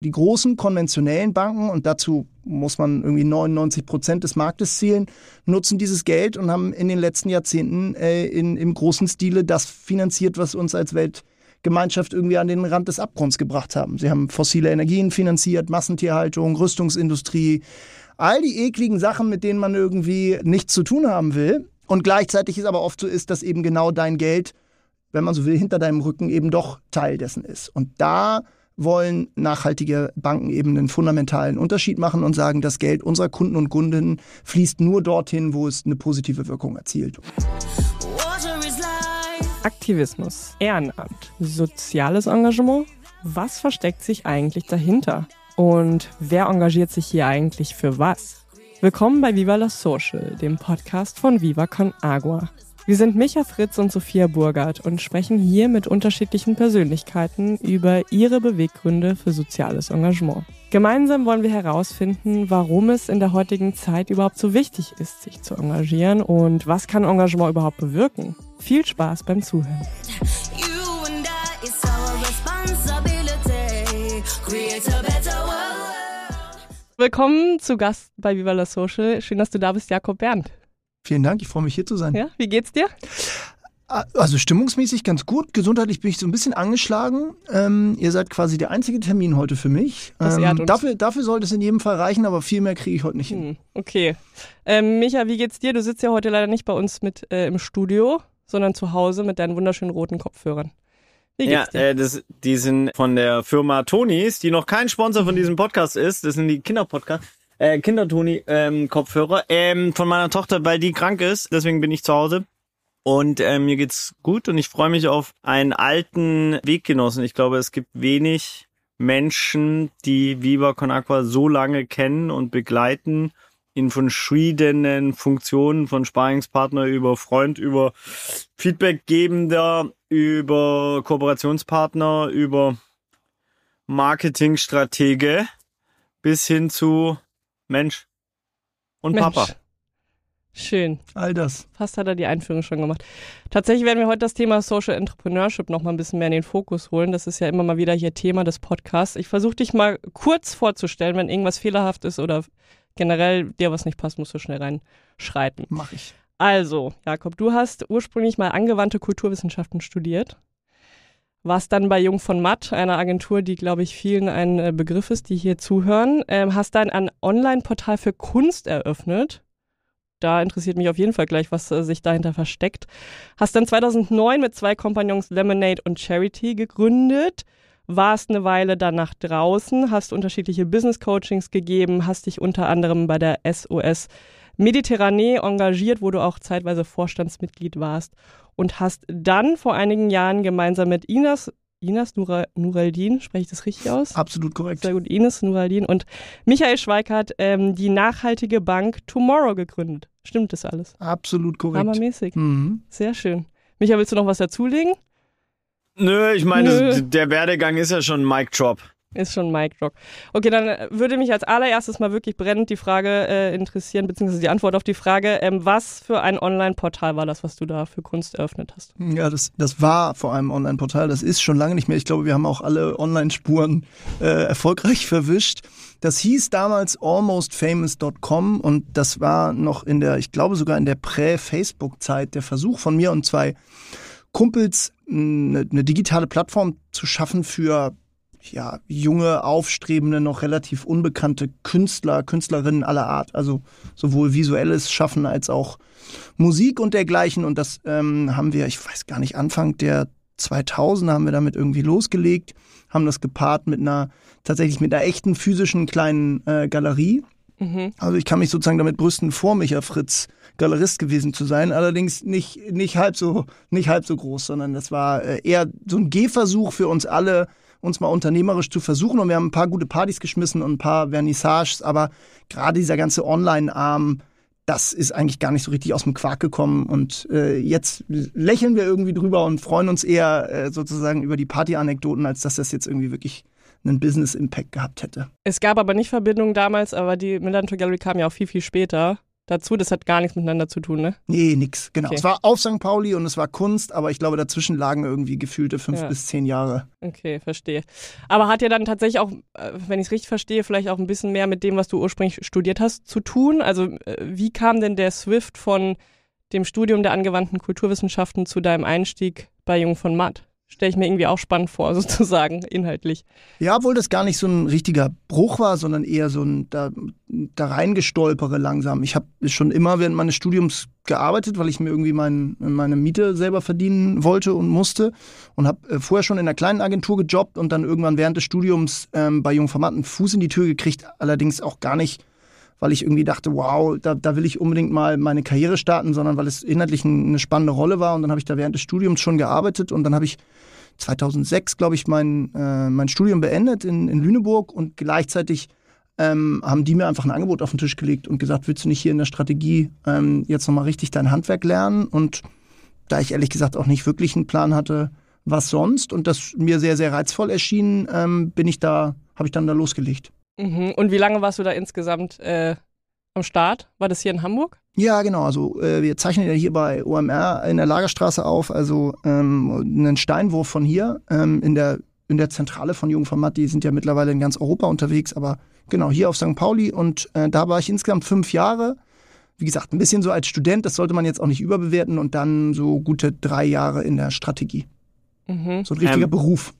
Die großen konventionellen Banken, und dazu muss man irgendwie 99 Prozent des Marktes zählen, nutzen dieses Geld und haben in den letzten Jahrzehnten äh, in, im großen Stile das finanziert, was uns als Weltgemeinschaft irgendwie an den Rand des Abgrunds gebracht haben. Sie haben fossile Energien finanziert, Massentierhaltung, Rüstungsindustrie, all die ekligen Sachen, mit denen man irgendwie nichts zu tun haben will. Und gleichzeitig ist aber oft so ist, dass eben genau dein Geld, wenn man so will, hinter deinem Rücken eben doch Teil dessen ist. Und da wollen nachhaltige Banken eben einen fundamentalen Unterschied machen und sagen, das Geld unserer Kunden und Kundinnen fließt nur dorthin, wo es eine positive Wirkung erzielt. Aktivismus, Ehrenamt, soziales Engagement. Was versteckt sich eigentlich dahinter? Und wer engagiert sich hier eigentlich für was? Willkommen bei Viva la Social, dem Podcast von Viva Con Agua. Wir sind Micha Fritz und Sophia Burgert und sprechen hier mit unterschiedlichen Persönlichkeiten über ihre Beweggründe für soziales Engagement. Gemeinsam wollen wir herausfinden, warum es in der heutigen Zeit überhaupt so wichtig ist, sich zu engagieren und was kann Engagement überhaupt bewirken. Viel Spaß beim Zuhören. Willkommen zu Gast bei Viva la Social. Schön, dass du da bist, Jakob Berndt. Vielen Dank, ich freue mich hier zu sein. Ja, wie geht's dir? Also stimmungsmäßig ganz gut. Gesundheitlich bin ich so ein bisschen angeschlagen. Ähm, ihr seid quasi der einzige Termin heute für mich. Das ehrt ähm, uns. dafür, dafür sollte es in jedem Fall reichen, aber viel mehr kriege ich heute nicht hin. Hm, okay. Ähm, Micha, wie geht's dir? Du sitzt ja heute leider nicht bei uns mit äh, im Studio, sondern zu Hause mit deinen wunderschönen roten Kopfhörern. Wie Ja, geht's dir? äh, das, die sind von der Firma Tonis, die noch kein Sponsor von diesem Podcast ist. Das sind die Kinderpodcast, äh, Kindertoni ähm, Kopfhörer ähm, von meiner Tochter, weil die krank ist. Deswegen bin ich zu Hause. Und äh, mir geht's gut und ich freue mich auf einen alten Weggenossen. Ich glaube, es gibt wenig Menschen, die Viva Con Aqua so lange kennen und begleiten in verschiedenen Funktionen von Sparingspartner über Freund, über Feedbackgebender, über Kooperationspartner, über Marketingstratege bis hin zu Mensch und Mensch. Papa. Schön. All das. Fast hat er die Einführung schon gemacht. Tatsächlich werden wir heute das Thema Social Entrepreneurship noch mal ein bisschen mehr in den Fokus holen. Das ist ja immer mal wieder hier Thema des Podcasts. Ich versuche dich mal kurz vorzustellen, wenn irgendwas fehlerhaft ist oder generell dir was nicht passt, musst du schnell reinschreiten. Mache ich. Also, Jakob, du hast ursprünglich mal angewandte Kulturwissenschaften studiert. Warst dann bei Jung von Matt, einer Agentur, die, glaube ich, vielen ein äh, Begriff ist, die hier zuhören. Ähm, hast dann ein Online-Portal für Kunst eröffnet. Da interessiert mich auf jeden Fall gleich, was äh, sich dahinter versteckt. Hast dann 2009 mit zwei Kompagnons Lemonade und Charity gegründet. Warst eine Weile danach draußen, hast unterschiedliche Business-Coachings gegeben, hast dich unter anderem bei der SOS Mediterranee engagiert, wo du auch zeitweise Vorstandsmitglied warst und hast dann vor einigen Jahren gemeinsam mit Inas, Inas Nura, Nureldin, spreche ich das richtig aus? Absolut korrekt. Sehr gut, Ines Nuraldin und Michael Schweikart ähm, die nachhaltige Bank Tomorrow gegründet. Stimmt das alles? Absolut korrekt. Hammermäßig. Mhm. Sehr schön. Michael, willst du noch was dazulegen? Nö, ich meine, der Werdegang ist ja schon Mic Drop. Ist schon Mic Drop. Okay, dann äh, würde mich als allererstes mal wirklich brennend die Frage äh, interessieren, beziehungsweise die Antwort auf die Frage, ähm, was für ein Online-Portal war das, was du da für Kunst eröffnet hast? Ja, das, das war vor allem Online-Portal. Das ist schon lange nicht mehr. Ich glaube, wir haben auch alle Online-Spuren äh, erfolgreich verwischt. Das hieß damals almostfamous.com und das war noch in der, ich glaube sogar in der Prä-Facebook-Zeit der Versuch von mir und zwei Kumpels, eine, eine digitale Plattform zu schaffen für ja, junge, aufstrebende, noch relativ unbekannte Künstler, Künstlerinnen aller Art. Also sowohl visuelles Schaffen als auch Musik und dergleichen. Und das ähm, haben wir, ich weiß gar nicht, Anfang der 2000 haben wir damit irgendwie losgelegt, haben das gepaart mit einer, tatsächlich mit einer echten physischen kleinen äh, Galerie. Mhm. Also ich kann mich sozusagen damit brüsten, vor Micha Fritz Galerist gewesen zu sein, allerdings nicht, nicht halb so, nicht halb so groß, sondern das war äh, eher so ein Gehversuch für uns alle, uns mal unternehmerisch zu versuchen. Und wir haben ein paar gute Partys geschmissen und ein paar Vernissages, aber gerade dieser ganze Online-Arm, das ist eigentlich gar nicht so richtig aus dem Quark gekommen. Und äh, jetzt lächeln wir irgendwie drüber und freuen uns eher äh, sozusagen über die Party-Anekdoten, als dass das jetzt irgendwie wirklich einen Business-Impact gehabt hätte. Es gab aber nicht Verbindungen damals, aber die Millantor Gallery kam ja auch viel, viel später. Dazu? Das hat gar nichts miteinander zu tun, ne? Nee, nix, genau. Okay. Es war auf St. Pauli und es war Kunst, aber ich glaube, dazwischen lagen irgendwie gefühlte fünf Ja. bis zehn Jahre. Okay, verstehe. Aber hat ja dann tatsächlich auch, äh, wenn ich es richtig verstehe, vielleicht auch ein bisschen mehr mit dem, was du ursprünglich studiert hast, zu tun? Also äh, wie kam denn der Swift von dem Studium der angewandten Kulturwissenschaften zu deinem Einstieg bei Jung von Matt? Stelle ich mir irgendwie auch spannend vor, sozusagen, inhaltlich. Ja, obwohl das gar nicht so ein richtiger Bruch war, sondern eher so ein da, da reingestolpere langsam. Ich habe schon immer während meines Studiums gearbeitet, weil ich mir irgendwie mein, meine Miete selber verdienen wollte und musste und habe äh, vorher schon in einer kleinen Agentur gejobbt und dann irgendwann während des Studiums ähm, bei Jungformat einen Fuß in die Tür gekriegt, allerdings auch gar nicht, weil ich irgendwie dachte, wow, da, da will ich unbedingt mal meine Karriere starten, sondern weil es inhaltlich ein, eine spannende Rolle war und dann habe ich da während des Studiums schon gearbeitet und dann habe ich 2006, glaube ich, mein, äh, mein Studium beendet in, in Lüneburg und gleichzeitig ähm, haben die mir einfach ein Angebot auf den Tisch gelegt und gesagt, willst du nicht hier in der Strategie ähm, jetzt nochmal richtig dein Handwerk lernen? Und da ich ehrlich gesagt auch nicht wirklich einen Plan hatte, was sonst und das mir sehr, sehr reizvoll erschien, ähm, bin ich da, habe ich dann da losgelegt. Mhm. Und wie lange warst du da insgesamt äh, am Start? War das hier in Hamburg? Ja, genau. Also äh, wir zeichnen ja hier bei OMR in der Lagerstraße auf, also ähm, einen Steinwurf von hier ähm, in der in der Zentrale von Jungformat. Die sind ja mittlerweile in ganz Europa unterwegs, aber genau hier auf St. Pauli und äh, da war ich insgesamt fünf Jahre. Wie gesagt, ein bisschen so als Student, das sollte man jetzt auch nicht überbewerten und dann so gute drei Jahre in der Strategie. Mhm. So ein richtiger Ähm, Beruf.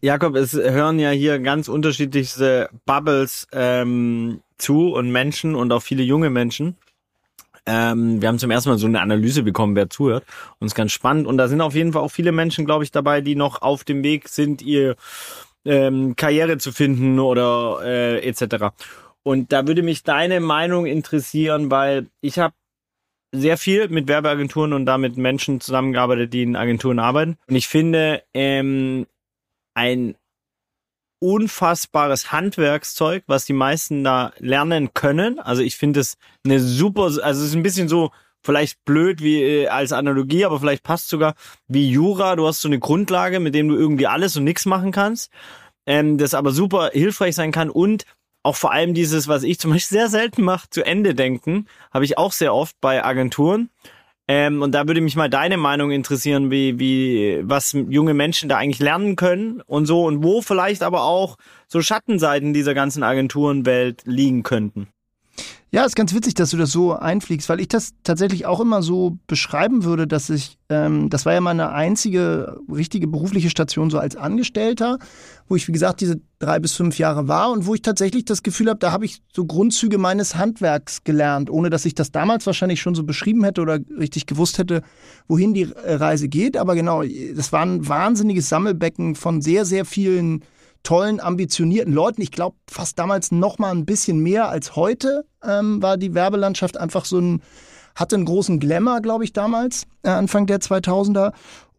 Jakob, es hören ja hier ganz unterschiedlichste Bubbles ähm, zu und Menschen und auch viele junge Menschen. Ähm, wir haben zum ersten Mal so eine Analyse bekommen, wer zuhört. Und es ist ganz spannend. Und da sind auf jeden Fall auch viele Menschen, glaube ich, dabei, die noch auf dem Weg sind, ihr ähm, Karriere zu finden oder äh, etc. Und da würde mich deine Meinung interessieren, weil ich habe sehr viel mit Werbeagenturen und damit Menschen zusammengearbeitet, die in Agenturen arbeiten. Und ich finde, ähm, ein unfassbares Handwerkszeug, was die meisten da lernen können. Also ich finde es eine super, also es ist ein bisschen so vielleicht blöd wie äh, als Analogie, aber vielleicht passt sogar wie Jura. Du hast so eine Grundlage, mit dem du irgendwie alles und nichts machen kannst, ähm, das aber super hilfreich sein kann und auch vor allem dieses, was ich zum Beispiel sehr selten mache, zu Ende denken, habe ich auch sehr oft bei Agenturen. Ähm, und da würde mich mal deine Meinung interessieren, wie, wie, was junge Menschen da eigentlich lernen können und so und wo vielleicht aber auch so Schattenseiten dieser ganzen Agenturenwelt liegen könnten. Ja, ist ganz witzig, dass du das so einfliegst, weil ich das tatsächlich auch immer so beschreiben würde, dass ich, ähm, das war ja meine einzige richtige berufliche Station so als Angestellter, wo ich, wie gesagt, diese drei bis fünf Jahre war und wo ich tatsächlich das Gefühl habe, da habe ich so Grundzüge meines Handwerks gelernt, ohne dass ich das damals wahrscheinlich schon so beschrieben hätte oder richtig gewusst hätte, wohin die Reise geht. Aber genau, das war ein wahnsinniges Sammelbecken von sehr, sehr vielen tollen, ambitionierten Leuten. Ich glaube, fast damals noch mal ein bisschen mehr als heute ähm, war die Werbelandschaft einfach so ein, hatte einen großen Glamour, glaube ich, damals, äh, Anfang der 2000er.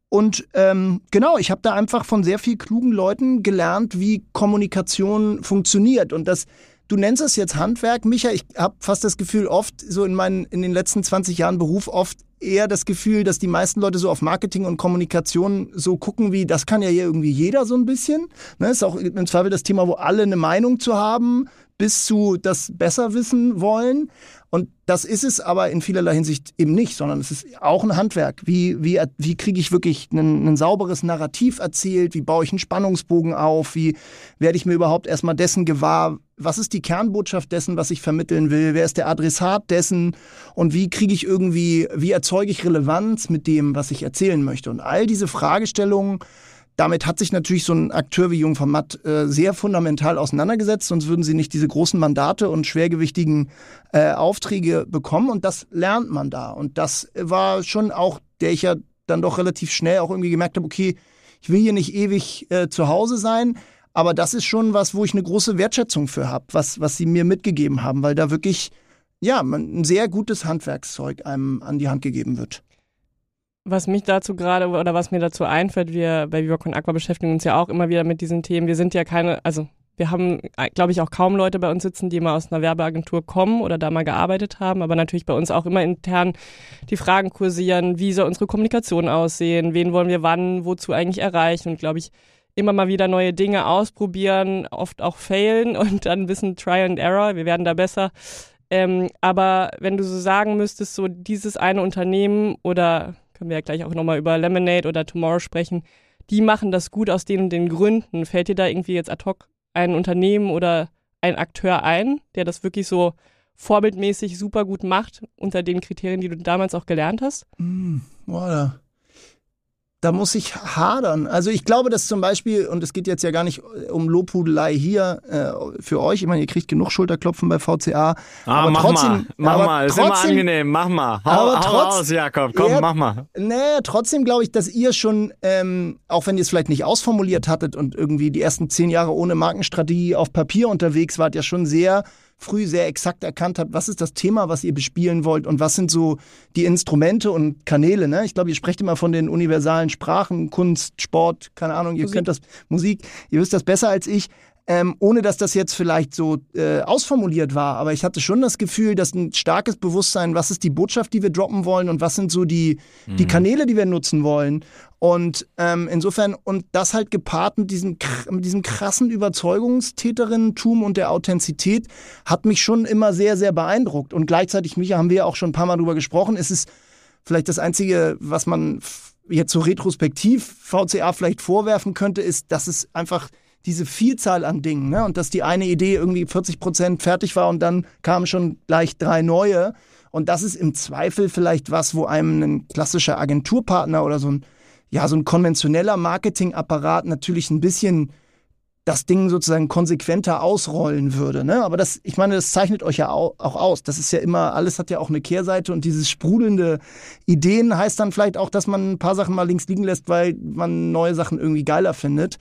Und ähm, genau, ich habe da einfach von sehr viel klugen Leuten gelernt, wie Kommunikation funktioniert. Und das, du nennst es jetzt Handwerk, Micha. Ich habe fast das Gefühl, oft so in, meinen, in den letzten 20 Jahren Beruf, oft eher das Gefühl, dass die meisten Leute so auf Marketing und Kommunikation so gucken wie, das kann ja irgendwie jeder so ein bisschen. Ne, ist auch im Zweifel das Thema, wo alle eine Meinung zu haben, bis zu das besser wissen wollen. Und das ist es aber in vielerlei Hinsicht eben nicht, sondern es ist auch ein Handwerk. Wie, wie, wie kriege ich wirklich ein, ein sauberes Narrativ erzählt? Wie baue ich einen Spannungsbogen auf? Wie werde ich mir überhaupt erstmal dessen gewahr? Was ist die Kernbotschaft dessen, was ich vermitteln will? Wer ist der Adressat dessen? Und wie kriege ich irgendwie, wie erzeuge ich Relevanz mit dem, was ich erzählen möchte? Und all diese Fragestellungen, damit hat sich natürlich so ein Akteur wie Jung von Matt äh, sehr fundamental auseinandergesetzt, sonst würden sie nicht diese großen Mandate und schwergewichtigen äh, Aufträge bekommen und das lernt man da. Und das war schon auch, der ich ja dann doch relativ schnell auch irgendwie gemerkt habe, okay, ich will hier nicht ewig äh, zu Hause sein, aber das ist schon was, wo ich eine große Wertschätzung für habe, was, was sie mir mitgegeben haben, weil da wirklich, ja, ein sehr gutes Handwerkszeug einem an die Hand gegeben wird. Was mich dazu gerade oder was mir dazu einfällt, wir bei Viva Aqua beschäftigen uns ja auch immer wieder mit diesen Themen. Wir sind ja keine, also wir haben, glaube ich, auch kaum Leute bei uns sitzen, die mal aus einer Werbeagentur kommen oder da mal gearbeitet haben, aber natürlich bei uns auch immer intern die Fragen kursieren, wie soll unsere Kommunikation aussehen, wen wollen wir wann, wozu eigentlich erreichen und glaube ich, immer mal wieder neue Dinge ausprobieren, oft auch failen und dann bisschen Trial and Error, wir werden da besser Ähm, aber wenn du so sagen müsstest, so dieses eine Unternehmen oder können wir ja gleich auch nochmal über Lemonade oder Tomorrow sprechen, die machen das gut aus den und den Gründen. Fällt dir da irgendwie jetzt ad hoc ein Unternehmen oder ein Akteur ein, der das wirklich so vorbildmäßig super gut macht unter den Kriterien, die du damals auch gelernt hast? Mm, da muss ich hadern. Also ich glaube, dass zum Beispiel, und es geht jetzt ja gar nicht um Lobhudelei hier äh, für euch, ich meine, ihr kriegt genug Schulterklopfen bei VCA. Ah, aber mach trotzdem, mal, mach mal, ist trotzdem, immer angenehm, mach mal. Hau, aber hau trotz, raus, Jakob, komm, ja, mach mal. Naja, trotzdem glaube ich, dass ihr schon, ähm, auch wenn ihr es vielleicht nicht ausformuliert hattet und irgendwie die ersten zehn Jahre ohne Markenstrategie auf Papier unterwegs wart, ja schon sehr früh sehr exakt erkannt habt, was ist das Thema, was ihr bespielen wollt und was sind so die Instrumente und Kanäle. Ne? Ich glaube, ihr sprecht immer von den universalen Sprachen, Kunst, Sport, keine Ahnung, ihr Musik. könnt das Musik, ihr wisst das besser als ich ähm, ohne dass das jetzt vielleicht so äh, ausformuliert war. Aber ich hatte schon das Gefühl, dass ein starkes Bewusstsein, was ist die Botschaft, die wir droppen wollen und was sind so die, mhm. die Kanäle, die wir nutzen wollen. Und ähm, insofern, und das halt gepaart mit diesem, mit diesem krassen Überzeugungstäterinnentum und der Authentizität, hat mich schon immer sehr, sehr beeindruckt. Und gleichzeitig, Micha, haben wir ja auch schon ein paar Mal drüber gesprochen, ist es vielleicht das Einzige, was man jetzt so retrospektiv VCA vielleicht vorwerfen könnte, ist, dass es einfach diese Vielzahl an Dingen, ne? Und dass die eine Idee irgendwie 40 Prozent fertig war und dann kamen schon gleich drei neue. Und das ist im Zweifel vielleicht was, wo einem ein klassischer Agenturpartner oder so ein, ja, so ein konventioneller Marketingapparat natürlich ein bisschen das Ding sozusagen konsequenter ausrollen würde. Ne? Aber das, ich meine, das zeichnet euch ja auch, aus. Das ist ja immer, alles hat ja auch eine Kehrseite und dieses sprudelnde Ideen heißt dann vielleicht auch, dass man ein paar Sachen mal links liegen lässt, weil man neue Sachen irgendwie geiler findet.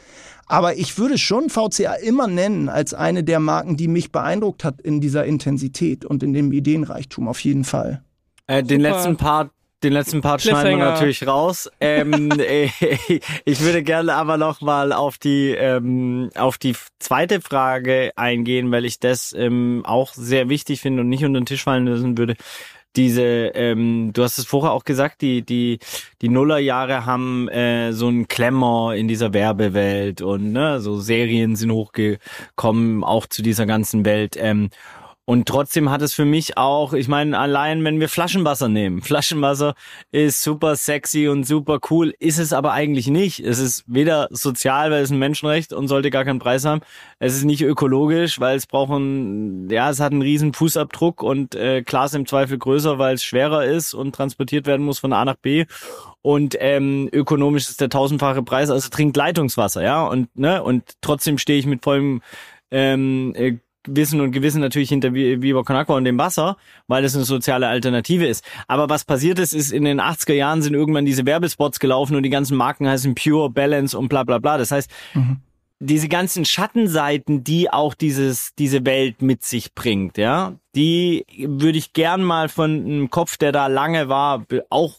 Aber ich würde schon VCA immer nennen als eine der Marken, die mich beeindruckt hat in dieser Intensität und in dem Ideenreichtum auf jeden Fall. Äh, den letzten Part den letzten Part schneiden wir natürlich raus. Ähm, äh, ich würde gerne aber noch mal auf die ähm, auf die zweite Frage eingehen, weil ich das ähm, auch sehr wichtig finde und nicht unter den Tisch fallen lassen würde. Diese, ähm, du hast es vorher auch gesagt, die die die Nullerjahre haben äh, so ein Klemmer in dieser Werbewelt und ne, so Serien sind hochgekommen, auch zu dieser ganzen Welt. Ähm, und trotzdem hat es für mich auch, ich meine, allein wenn wir Flaschenwasser nehmen. Flaschenwasser ist super sexy und super cool, ist es aber eigentlich nicht. Es ist weder sozial, weil es ein Menschenrecht und sollte gar keinen Preis haben. Es ist nicht ökologisch, weil es braucht ein, ja, es hat einen riesen Fußabdruck und äh, klar ist im Zweifel größer, weil es schwerer ist und transportiert werden muss von A nach B und ähm, ökonomisch ist der tausendfache Preis, also trinkt Leitungswasser, ja, und ne und trotzdem stehe ich mit vollem ähm, äh, Wissen und Gewissen natürlich hinter Viva Con Agua und dem Wasser, weil das eine soziale Alternative ist. Aber was passiert ist, ist in den 80er Jahren sind irgendwann diese Werbespots gelaufen und die ganzen Marken heißen Pure, Balance und bla bla bla. Das heißt, mhm. diese ganzen Schattenseiten, die auch dieses, diese Welt mit sich bringt, ja, die würde ich gern mal von einem Kopf, der da lange war, auch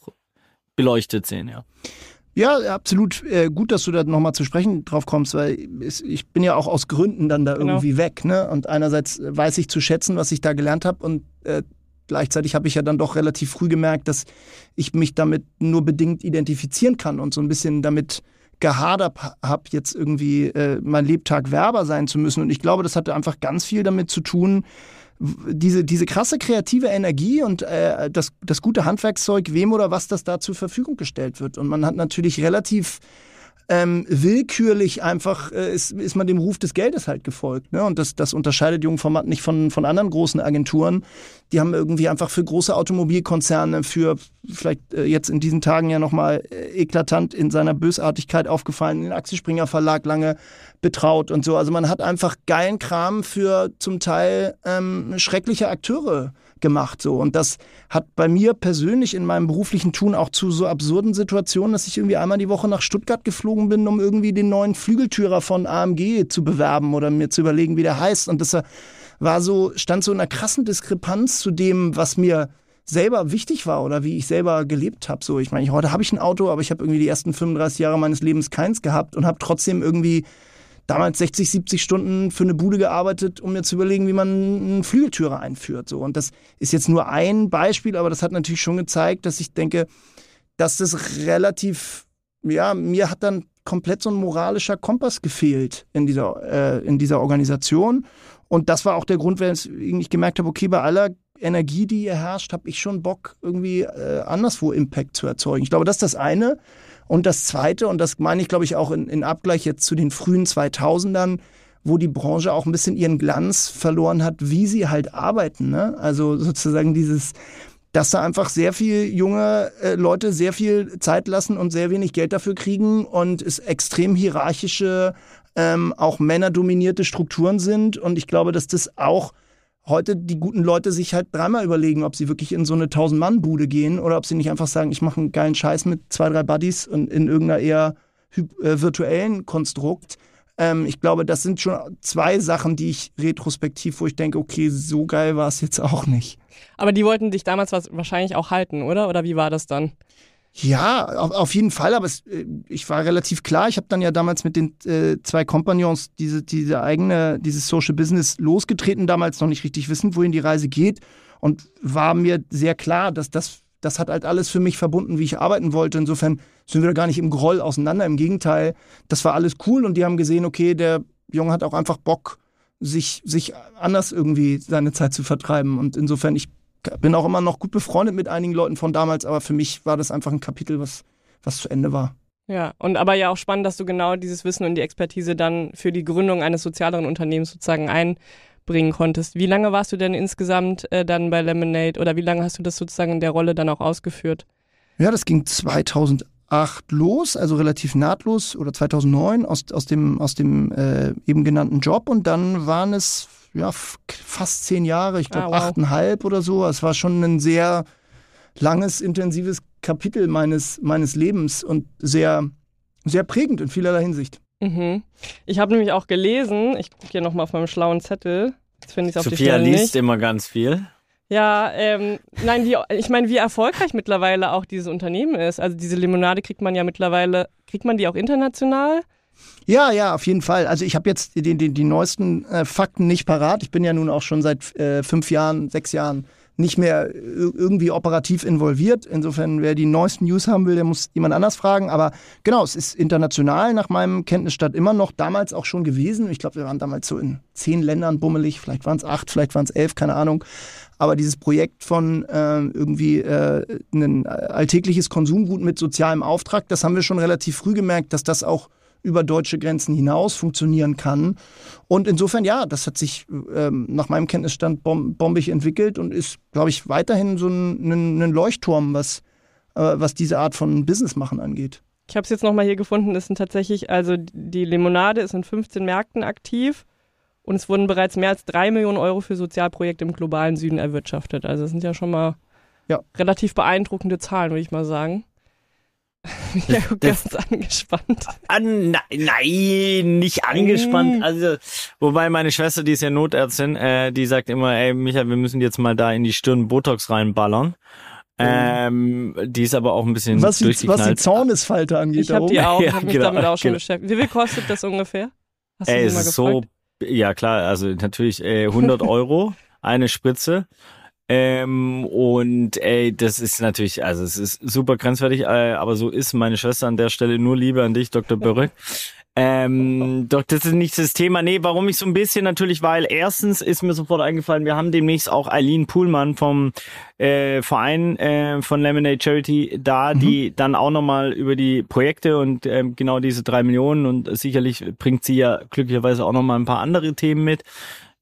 beleuchtet sehen, ja. Ja, absolut äh, gut, dass du da nochmal zu sprechen drauf kommst, weil ich bin ja auch aus Gründen dann da genau. irgendwie weg. Ne? Und einerseits weiß ich zu schätzen, was ich da gelernt habe und äh, gleichzeitig habe ich ja dann doch relativ früh gemerkt, dass ich mich damit nur bedingt identifizieren kann und so ein bisschen damit gehadert habe, jetzt irgendwie äh, mein Lebtag Werber sein zu müssen. Und ich glaube, das hatte einfach ganz viel damit zu tun, diese, diese krasse kreative Energie und äh, das, das gute Handwerkszeug, wem oder was das da zur Verfügung gestellt wird. Und man hat natürlich relativ ähm, willkürlich einfach äh, ist, ist man dem Ruf des Geldes halt gefolgt. Ne? Und das, das unterscheidet Jungformat nicht von, von anderen großen Agenturen. Die haben irgendwie einfach für große Automobilkonzerne, für vielleicht äh, jetzt in diesen Tagen ja nochmal äh, eklatant in seiner Bösartigkeit aufgefallen, den Axel Springer Verlag lange betraut und so. Also man hat einfach geilen Kram für zum Teil ähm, schreckliche Akteure gemacht so und das hat bei mir persönlich in meinem beruflichen Tun auch zu so absurden Situationen, dass ich irgendwie einmal die Woche nach Stuttgart geflogen bin, um irgendwie den neuen Flügeltürer von AMG zu bewerben oder mir zu überlegen, wie der heißt und das war so stand so in einer krassen Diskrepanz zu dem, was mir selber wichtig war oder wie ich selber gelebt habe. So, ich meine, heute habe ich ein Auto, aber ich habe irgendwie die ersten 35 Jahre meines Lebens keins gehabt und habe trotzdem irgendwie damals 60, 70 Stunden für eine Bude gearbeitet, um mir zu überlegen, wie man einen Flügeltürer einführt. So. Und das ist jetzt nur ein Beispiel, aber das hat natürlich schon gezeigt, dass ich denke, dass das relativ, ja, mir hat dann komplett so ein moralischer Kompass gefehlt in dieser, äh, in dieser Organisation. Und das war auch der Grund, wenn ich gemerkt habe, okay, bei aller Energie, die hier herrscht, habe ich schon Bock, irgendwie äh, anderswo Impact zu erzeugen. Ich glaube, das ist das eine. Und das zweite, und das meine ich, glaube ich, auch in, in Abgleich jetzt zu den frühen 2000ern, wo die Branche auch ein bisschen ihren Glanz verloren hat, wie sie halt arbeiten. Ne? Also sozusagen dieses, dass da einfach sehr viel junge äh, Leute sehr viel Zeit lassen und sehr wenig Geld dafür kriegen und es extrem hierarchische, ähm, auch männerdominierte Strukturen sind. Und ich glaube, dass das auch heute die guten Leute sich halt dreimal überlegen, ob sie wirklich in so eine 1000-Mann-Bude gehen oder ob sie nicht einfach sagen, ich mache einen geilen Scheiß mit zwei, drei Buddies und in irgendeiner eher äh, virtuellen Konstrukt. Ähm, ich glaube, das sind schon zwei Sachen, die ich retrospektiv, wo ich denke, okay, so geil war es jetzt auch nicht. Aber die wollten dich damals was wahrscheinlich auch halten, oder? Oder wie war das dann? Ja, auf, jeden Fall, aber es, äh, ich war relativ klar. Ich habe dann ja damals mit den äh, zwei Kompagnons diese, diese eigene, dieses Social Business losgetreten, damals noch nicht richtig wissen, wohin die Reise geht. Und war mir sehr klar, dass das, das hat halt alles für mich verbunden, wie ich arbeiten wollte. Insofern sind wir da gar nicht im Groll auseinander. Im Gegenteil, das war alles cool und die haben gesehen, okay, der Junge hat auch einfach Bock, sich, sich anders irgendwie seine Zeit zu vertreiben. Und insofern, ich bin auch immer noch gut befreundet mit einigen Leuten von damals, aber für mich war das einfach ein Kapitel, was, was zu Ende war. Ja, und aber ja auch spannend, dass du genau dieses Wissen und die Expertise dann für die Gründung eines sozialeren Unternehmens sozusagen einbringen konntest. Wie lange warst du denn insgesamt äh, dann bei Lemonade oder wie lange hast du das sozusagen in der Rolle dann auch ausgeführt? Ja, das ging 2008 los, also relativ nahtlos oder 2009 aus, aus dem, aus dem äh, eben genannten Job und dann waren es ja, fast zehn Jahre, ich glaube ah, wow. achteinhalb oder so. Es war schon ein sehr langes, intensives Kapitel meines, meines Lebens und sehr, sehr prägend in vielerlei Hinsicht. Mhm. Ich habe nämlich auch gelesen, ich gucke hier nochmal auf meinem schlauen Zettel. Jetzt finde ich auf Sophia die liest nicht. immer ganz viel. Ja, ähm, nein, wie, ich meine, wie erfolgreich mittlerweile auch dieses Unternehmen ist. Also diese Limonade kriegt man ja mittlerweile, kriegt man die auch international? Ja, ja, auf jeden Fall. Also ich habe jetzt die, die, die neuesten äh, Fakten nicht parat. Ich bin ja nun auch schon seit äh, fünf Jahren, sechs Jahren nicht mehr irgendwie operativ involviert. Insofern, wer die neuesten News haben will, der muss jemand anders fragen. Aber genau, es ist international nach meinem Kenntnisstand immer noch damals auch schon gewesen. Ich glaube, wir waren damals so in zehn Ländern bummelig. Vielleicht waren es acht, vielleicht waren es elf, keine Ahnung. Aber dieses Projekt von äh, irgendwie äh, ein alltägliches Konsumgut mit sozialem Auftrag, das haben wir schon relativ früh gemerkt, dass das auch über deutsche Grenzen hinaus funktionieren kann. Und insofern, ja, das hat sich ähm, nach meinem Kenntnisstand bom bombig entwickelt und ist, glaube ich, weiterhin so ein, ein, ein Leuchtturm, was, äh, was diese Art von Business machen angeht. Ich habe es jetzt nochmal hier gefunden, es sind tatsächlich, also die Limonade ist in 15 Märkten aktiv und es wurden bereits mehr als drei Millionen Euro für Sozialprojekte im globalen Süden erwirtschaftet. Also das sind ja schon mal ja. relativ beeindruckende Zahlen, würde ich mal sagen. Ja, das, ganz angespannt. An, nein, nein, nicht angespannt. Mm. Also, wobei meine Schwester, die ist ja Notärztin, äh, die sagt immer, ey, Michael, wir müssen jetzt mal da in die Stirn Botox reinballern. Ähm, die ist aber auch ein bisschen was die, was die Zornesfalte angeht. Ich habe die auch, ja, hab mich genau, damit auch schon genau. beschäftigt. Wie viel kostet das ungefähr? Hast ey, es ist so, ja klar, also natürlich äh, 100 Euro eine Spritze. Ähm, und ey, das ist natürlich, also es ist super grenzwertig, äh, aber so ist meine Schwester an der Stelle nur Liebe an dich, Dr. Börre. Ähm, doch, das ist nicht das Thema. Nee, warum ich so ein bisschen natürlich, weil erstens ist mir sofort eingefallen, wir haben demnächst auch Eileen Puhlmann vom äh, Verein äh, von Lemonade Charity da, mhm. die dann auch nochmal über die Projekte und äh, genau diese drei Millionen und sicherlich bringt sie ja glücklicherweise auch nochmal ein paar andere Themen mit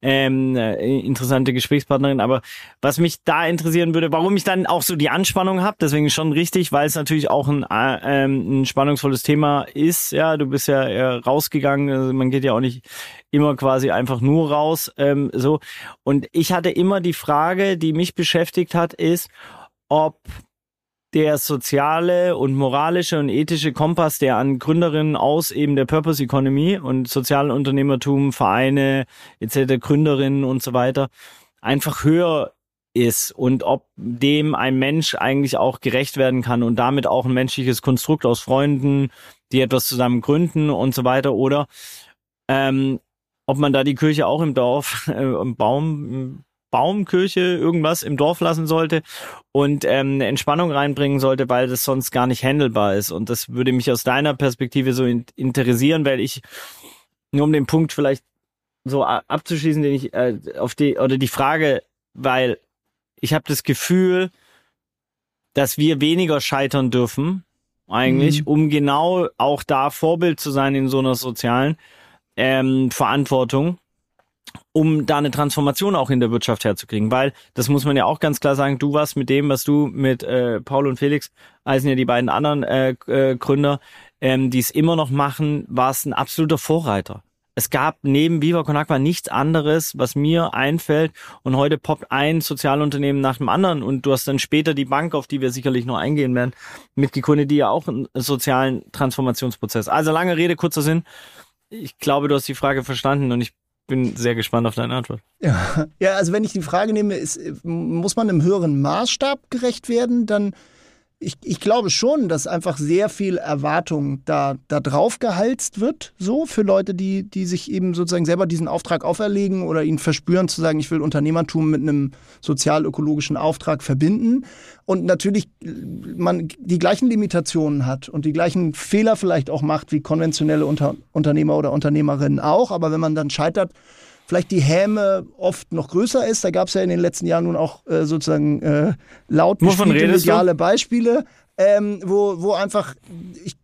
ähm, äh, interessante Gesprächspartnerin. Aber was mich da interessieren würde, warum ich dann auch so die Anspannung habe, deswegen schon richtig, weil es natürlich auch ein, äh, ähm, ein spannungsvolles Thema ist. Ja, du bist ja äh, rausgegangen, also man geht ja auch nicht immer quasi einfach nur raus. Ähm, so. Und ich hatte immer die Frage, die mich beschäftigt hat, ist, ob der soziale und moralische und ethische Kompass, der an Gründerinnen aus eben der Purpose Economy und sozialen Unternehmertum, Vereine etc., Gründerinnen und so weiter, einfach höher ist und ob dem ein Mensch eigentlich auch gerecht werden kann und damit auch ein menschliches Konstrukt aus Freunden, die etwas zusammen gründen und so weiter oder ähm, ob man da die Kirche auch im Dorf, äh, im Baum, Baumkirche irgendwas im Dorf lassen sollte und ähm, eine Entspannung reinbringen sollte, weil das sonst gar nicht handelbar ist. Und das würde mich aus deiner Perspektive so in interessieren, weil ich nur um den Punkt vielleicht so abzuschließen, den ich äh, auf die oder die Frage, weil ich habe das Gefühl, dass wir weniger scheitern dürfen, eigentlich, mhm. um genau auch da Vorbild zu sein in so einer sozialen ähm, Verantwortung um da eine Transformation auch in der Wirtschaft herzukriegen. Weil, das muss man ja auch ganz klar sagen, du warst mit dem, was du mit äh, Paul und Felix, also ja die beiden anderen äh, äh, Gründer, ähm, die es immer noch machen, warst ein absoluter Vorreiter. Es gab neben Viva Con Agua nichts anderes, was mir einfällt. Und heute poppt ein Sozialunternehmen nach dem anderen. Und du hast dann später die Bank, auf die wir sicherlich noch eingehen werden, mitgegründet, die ja auch einen sozialen Transformationsprozess. Also lange Rede, kurzer Sinn. Ich glaube, du hast die Frage verstanden und ich bin sehr gespannt auf deine Antwort. Ja, ja also wenn ich die Frage nehme, ist, muss man einem höheren Maßstab gerecht werden, dann ich, ich glaube schon, dass einfach sehr viel Erwartung da, da drauf gehalst wird, so für Leute, die, die sich eben sozusagen selber diesen Auftrag auferlegen oder ihn verspüren, zu sagen, ich will Unternehmertum mit einem sozial-ökologischen Auftrag verbinden. Und natürlich man die gleichen Limitationen hat und die gleichen Fehler vielleicht auch macht wie konventionelle Unter Unternehmer oder Unternehmerinnen auch. Aber wenn man dann scheitert, vielleicht die Häme oft noch größer ist. Da gab es ja in den letzten Jahren nun auch äh, sozusagen äh, laut mediale Beispiele, ähm, wo, wo einfach, ich,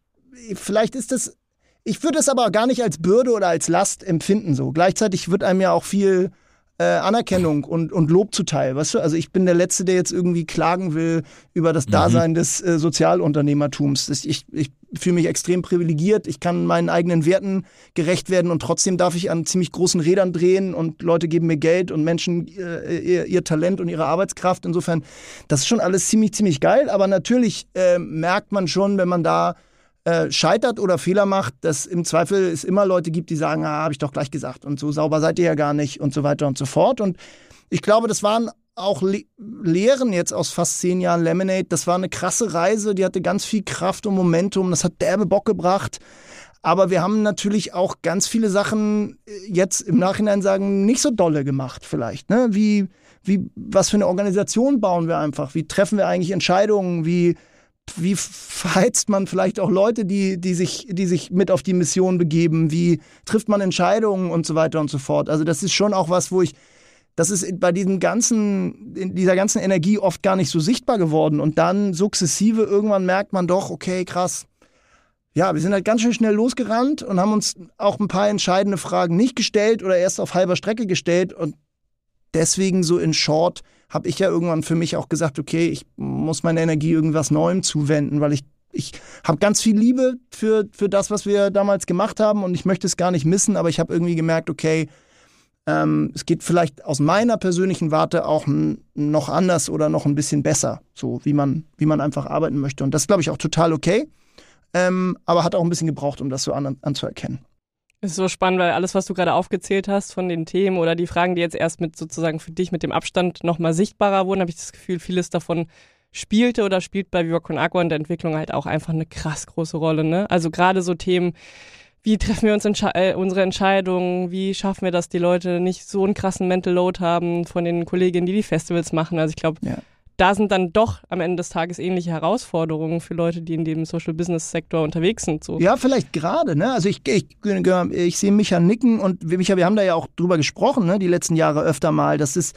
vielleicht ist das, ich würde es aber gar nicht als Bürde oder als Last empfinden so. Gleichzeitig wird einem ja auch viel äh, Anerkennung und, und Lob zuteil. Weißt du? Also ich bin der Letzte, der jetzt irgendwie klagen will über das mhm. Dasein des äh, Sozialunternehmertums. Ich, ich fühle mich extrem privilegiert. Ich kann meinen eigenen Werten gerecht werden und trotzdem darf ich an ziemlich großen Rädern drehen und Leute geben mir Geld und Menschen äh, ihr, ihr, Talent und ihre Arbeitskraft. Insofern, das ist schon alles ziemlich, ziemlich geil. Aber natürlich äh, merkt man schon, wenn man da äh, scheitert oder Fehler macht, dass im Zweifel es immer Leute gibt, die sagen, ah, habe ich doch gleich gesagt und so sauber seid ihr ja gar nicht und so weiter und so fort. Und ich glaube, das waren auch Le Lehren jetzt aus fast zehn Jahren Lemonade. Das war eine krasse Reise, die hatte ganz viel Kraft und Momentum, das hat derbe Bock gebracht. Aber wir haben natürlich auch ganz viele Sachen äh, jetzt im Nachhinein sagen, nicht so dolle gemacht vielleicht. Ne? Wie, wie, was für eine Organisation bauen wir einfach? Wie treffen wir eigentlich Entscheidungen? Wie wie verheizt man vielleicht auch Leute, die, die, sich, die sich mit auf die Mission begeben? Wie trifft man Entscheidungen und so weiter und so fort? Also das ist schon auch was, wo ich, das ist bei diesem ganzen, dieser ganzen Energie oft gar nicht so sichtbar geworden. Und dann sukzessive irgendwann merkt man doch, okay, krass. Ja, wir sind halt ganz schön schnell losgerannt und haben uns auch ein paar entscheidende Fragen nicht gestellt oder erst auf halber Strecke gestellt. Und deswegen so in Short habe ich ja irgendwann für mich auch gesagt, okay, ich muss meine Energie irgendwas Neuem zuwenden, weil ich ich habe ganz viel Liebe für, für das, was wir damals gemacht haben und ich möchte es gar nicht missen, aber ich habe irgendwie gemerkt, okay, ähm, es geht vielleicht aus meiner persönlichen Warte auch noch anders oder noch ein bisschen besser, so wie man, wie man einfach arbeiten möchte. Und das glaube ich, auch total okay, ähm, aber hat auch ein bisschen gebraucht, um das so an, anzuerkennen. Es ist so spannend, weil alles, was du gerade aufgezählt hast von den Themen oder die Fragen, die jetzt erst mit sozusagen für dich mit dem Abstand nochmal sichtbarer wurden, habe ich das Gefühl, vieles davon spielte oder spielt bei Viva Con Agua in der Entwicklung halt auch einfach eine krass große Rolle. Ne? Also gerade so Themen, wie treffen wir uns Entsche äh, unsere Entscheidungen, wie schaffen wir, dass die Leute nicht so einen krassen Mental Load haben von den Kolleginnen, die die Festivals machen. Also ich glaube, ja da sind dann doch am Ende des Tages ähnliche Herausforderungen für Leute, die in dem Social Business Sektor unterwegs sind. So. Ja, vielleicht gerade. Ne? Also ich, ich, ich sehe Micha nicken und Micha, wir haben da ja auch drüber gesprochen, ne? die letzten Jahre öfter mal. Das ist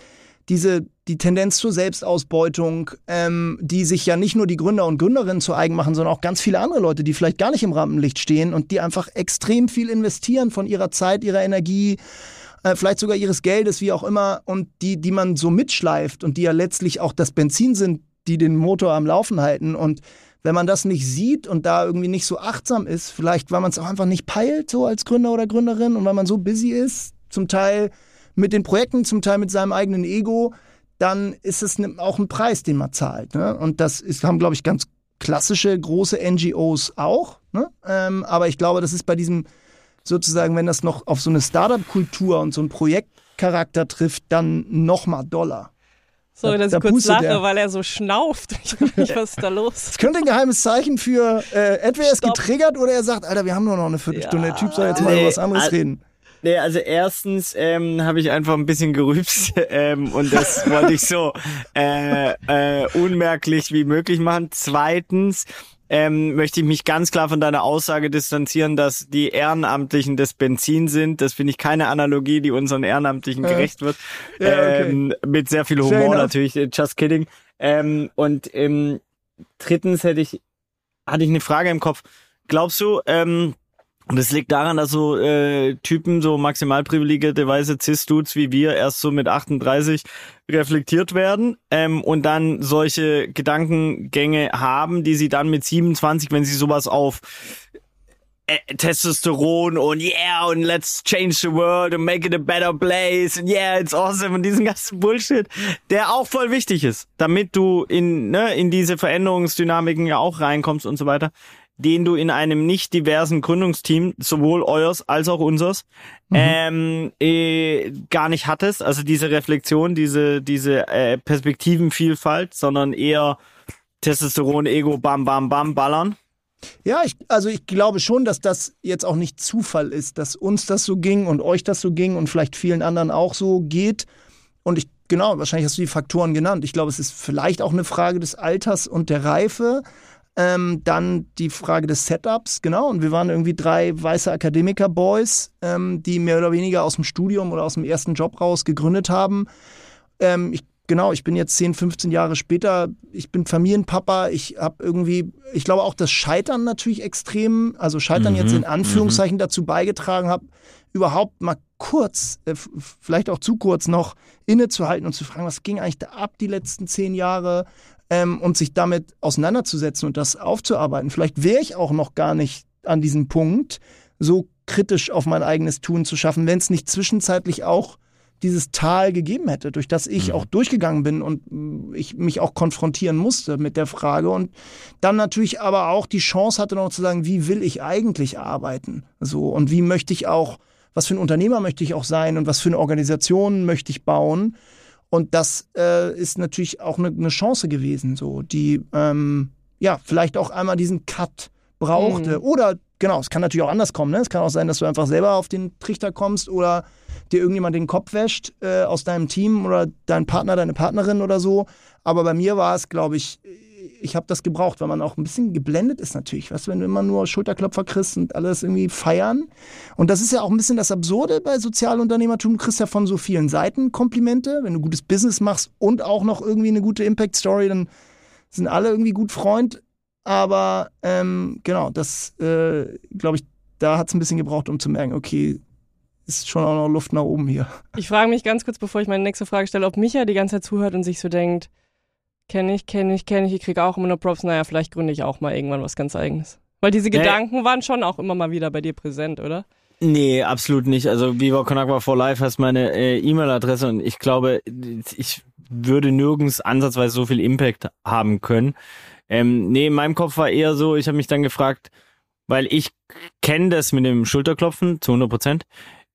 diese die Tendenz zur Selbstausbeutung, ähm, die sich ja nicht nur die Gründer und Gründerinnen zu eigen machen, sondern auch ganz viele andere Leute, die vielleicht gar nicht im Rampenlicht stehen und die einfach extrem viel investieren von ihrer Zeit, ihrer Energie, äh, vielleicht sogar ihres Geldes, wie auch immer, und die, die man so mitschleift und die ja letztlich auch das Benzin sind, die den Motor am Laufen halten. Und wenn man das nicht sieht und da irgendwie nicht so achtsam ist, vielleicht weil man es auch einfach nicht peilt, so als Gründer oder Gründerin, und weil man so busy ist, zum Teil mit den Projekten, zum Teil mit seinem eigenen Ego, dann ist es ne, auch ein Preis, den man zahlt. Ne? Und das ist, haben, glaube ich, ganz klassische große NGOs auch. Ne? Ähm, aber ich glaube, das ist bei diesem sozusagen, wenn das noch auf so eine Startup-Kultur und so einen Projektcharakter trifft, dann noch mal doller. Sorry, dass da, ich kurz lache, der. weil er so schnauft. Ich weiß nicht, was ist da los? Das könnte ein geheimes Zeichen für, äh, entweder er ist getriggert oder er sagt, Alter, wir haben nur noch eine Viertelstunde. Ja, der Typ soll jetzt mal nee, über was anderes also, reden. Nee, also erstens ähm, habe ich einfach ein bisschen gerübst ähm, und das wollte ich so äh, äh, unmerklich wie möglich machen. Zweitens ähm, möchte ich mich ganz klar von deiner Aussage distanzieren, dass die Ehrenamtlichen das Benzin sind. Das finde ich keine Analogie, die unseren Ehrenamtlichen gerecht wird. Ja, okay. ähm, mit sehr viel Humor natürlich, just kidding. Ähm, und ähm, drittens hätte ich, hatte ich eine Frage im Kopf. Glaubst du, ähm, und das liegt daran, dass so äh, Typen, so maximal privilegierte weiße Cis-Dudes wie wir erst so mit 38 reflektiert werden ähm, und dann solche Gedankengänge haben, die sie dann mit 27, wenn sie sowas auf äh, Testosteron und yeah und let's change the world and make it a better place and yeah it's awesome und diesen ganzen Bullshit, der auch voll wichtig ist, damit du in ne, in diese Veränderungsdynamiken ja auch reinkommst und so weiter den du in einem nicht diversen Gründungsteam, sowohl euers als auch unsers, mhm. ähm, äh, gar nicht hattest. Also diese Reflexion, diese, diese äh, Perspektivenvielfalt, sondern eher Testosteron, Ego, bam, bam, bam, ballern. Ja, ich, also ich glaube schon, dass das jetzt auch nicht Zufall ist, dass uns das so ging und euch das so ging und vielleicht vielen anderen auch so geht. Und ich, genau, wahrscheinlich hast du die Faktoren genannt. Ich glaube, es ist vielleicht auch eine Frage des Alters und der Reife. Ähm, dann die Frage des Setups, genau. Und wir waren irgendwie drei weiße Akademiker-Boys, ähm, die mehr oder weniger aus dem Studium oder aus dem ersten Job raus gegründet haben. Ähm, ich, genau, ich bin jetzt 10, 15 Jahre später, ich bin Familienpapa, ich habe irgendwie, ich glaube auch das Scheitern natürlich extrem, also Scheitern mhm, jetzt in Anführungszeichen mhm. dazu beigetragen habe, überhaupt mal kurz, äh, vielleicht auch zu kurz noch innezuhalten und zu fragen, was ging eigentlich da ab die letzten zehn Jahre? Ähm, und sich damit auseinanderzusetzen und das aufzuarbeiten. Vielleicht wäre ich auch noch gar nicht an diesem Punkt, so kritisch auf mein eigenes Tun zu schaffen, wenn es nicht zwischenzeitlich auch dieses Tal gegeben hätte, durch das ich mhm. auch durchgegangen bin und mm, ich mich auch konfrontieren musste mit der Frage und dann natürlich aber auch die Chance hatte noch zu sagen, wie will ich eigentlich arbeiten? So und wie möchte ich auch, was für ein Unternehmer möchte ich auch sein und was für eine Organisation möchte ich bauen? Und das äh, ist natürlich auch eine, eine Chance gewesen, so die ähm, ja vielleicht auch einmal diesen Cut brauchte. Mhm. Oder genau, es kann natürlich auch anders kommen. Ne? Es kann auch sein, dass du einfach selber auf den Trichter kommst oder dir irgendjemand den Kopf wäscht äh, aus deinem Team oder dein Partner, deine Partnerin oder so. Aber bei mir war es, glaube ich, ich habe das gebraucht, weil man auch ein bisschen geblendet ist natürlich. Du, wenn du immer nur Schulterklopfer kriegst und alles irgendwie feiern. Und das ist ja auch ein bisschen das Absurde bei Sozialunternehmertum. Du kriegst ja von so vielen Seiten Komplimente. Wenn du gutes Business machst und auch noch irgendwie eine gute Impact-Story, dann sind alle irgendwie gut Freund. Aber ähm, genau, das äh, glaube ich, da hat es ein bisschen gebraucht, um zu merken, okay, ist schon auch noch Luft nach oben hier. Ich frage mich ganz kurz, bevor ich meine nächste Frage stelle, ob Micha die ganze Zeit zuhört und sich so denkt, Kenne ich, kenne ich, kenne ich. Ich kriege auch immer nur Props. Naja, vielleicht gründe ich auch mal irgendwann was ganz Eigenes. Weil diese Gedanken nee. waren schon auch immer mal wieder bei dir präsent, oder? Nee, absolut nicht. Also Viva Con Agua for Life heißt meine äh, E-Mail-Adresse und ich glaube, ich würde nirgends ansatzweise so viel Impact haben können. Ähm, nee, in meinem Kopf war eher so, ich habe mich dann gefragt, weil ich kenne das mit dem Schulterklopfen zu 100 Prozent.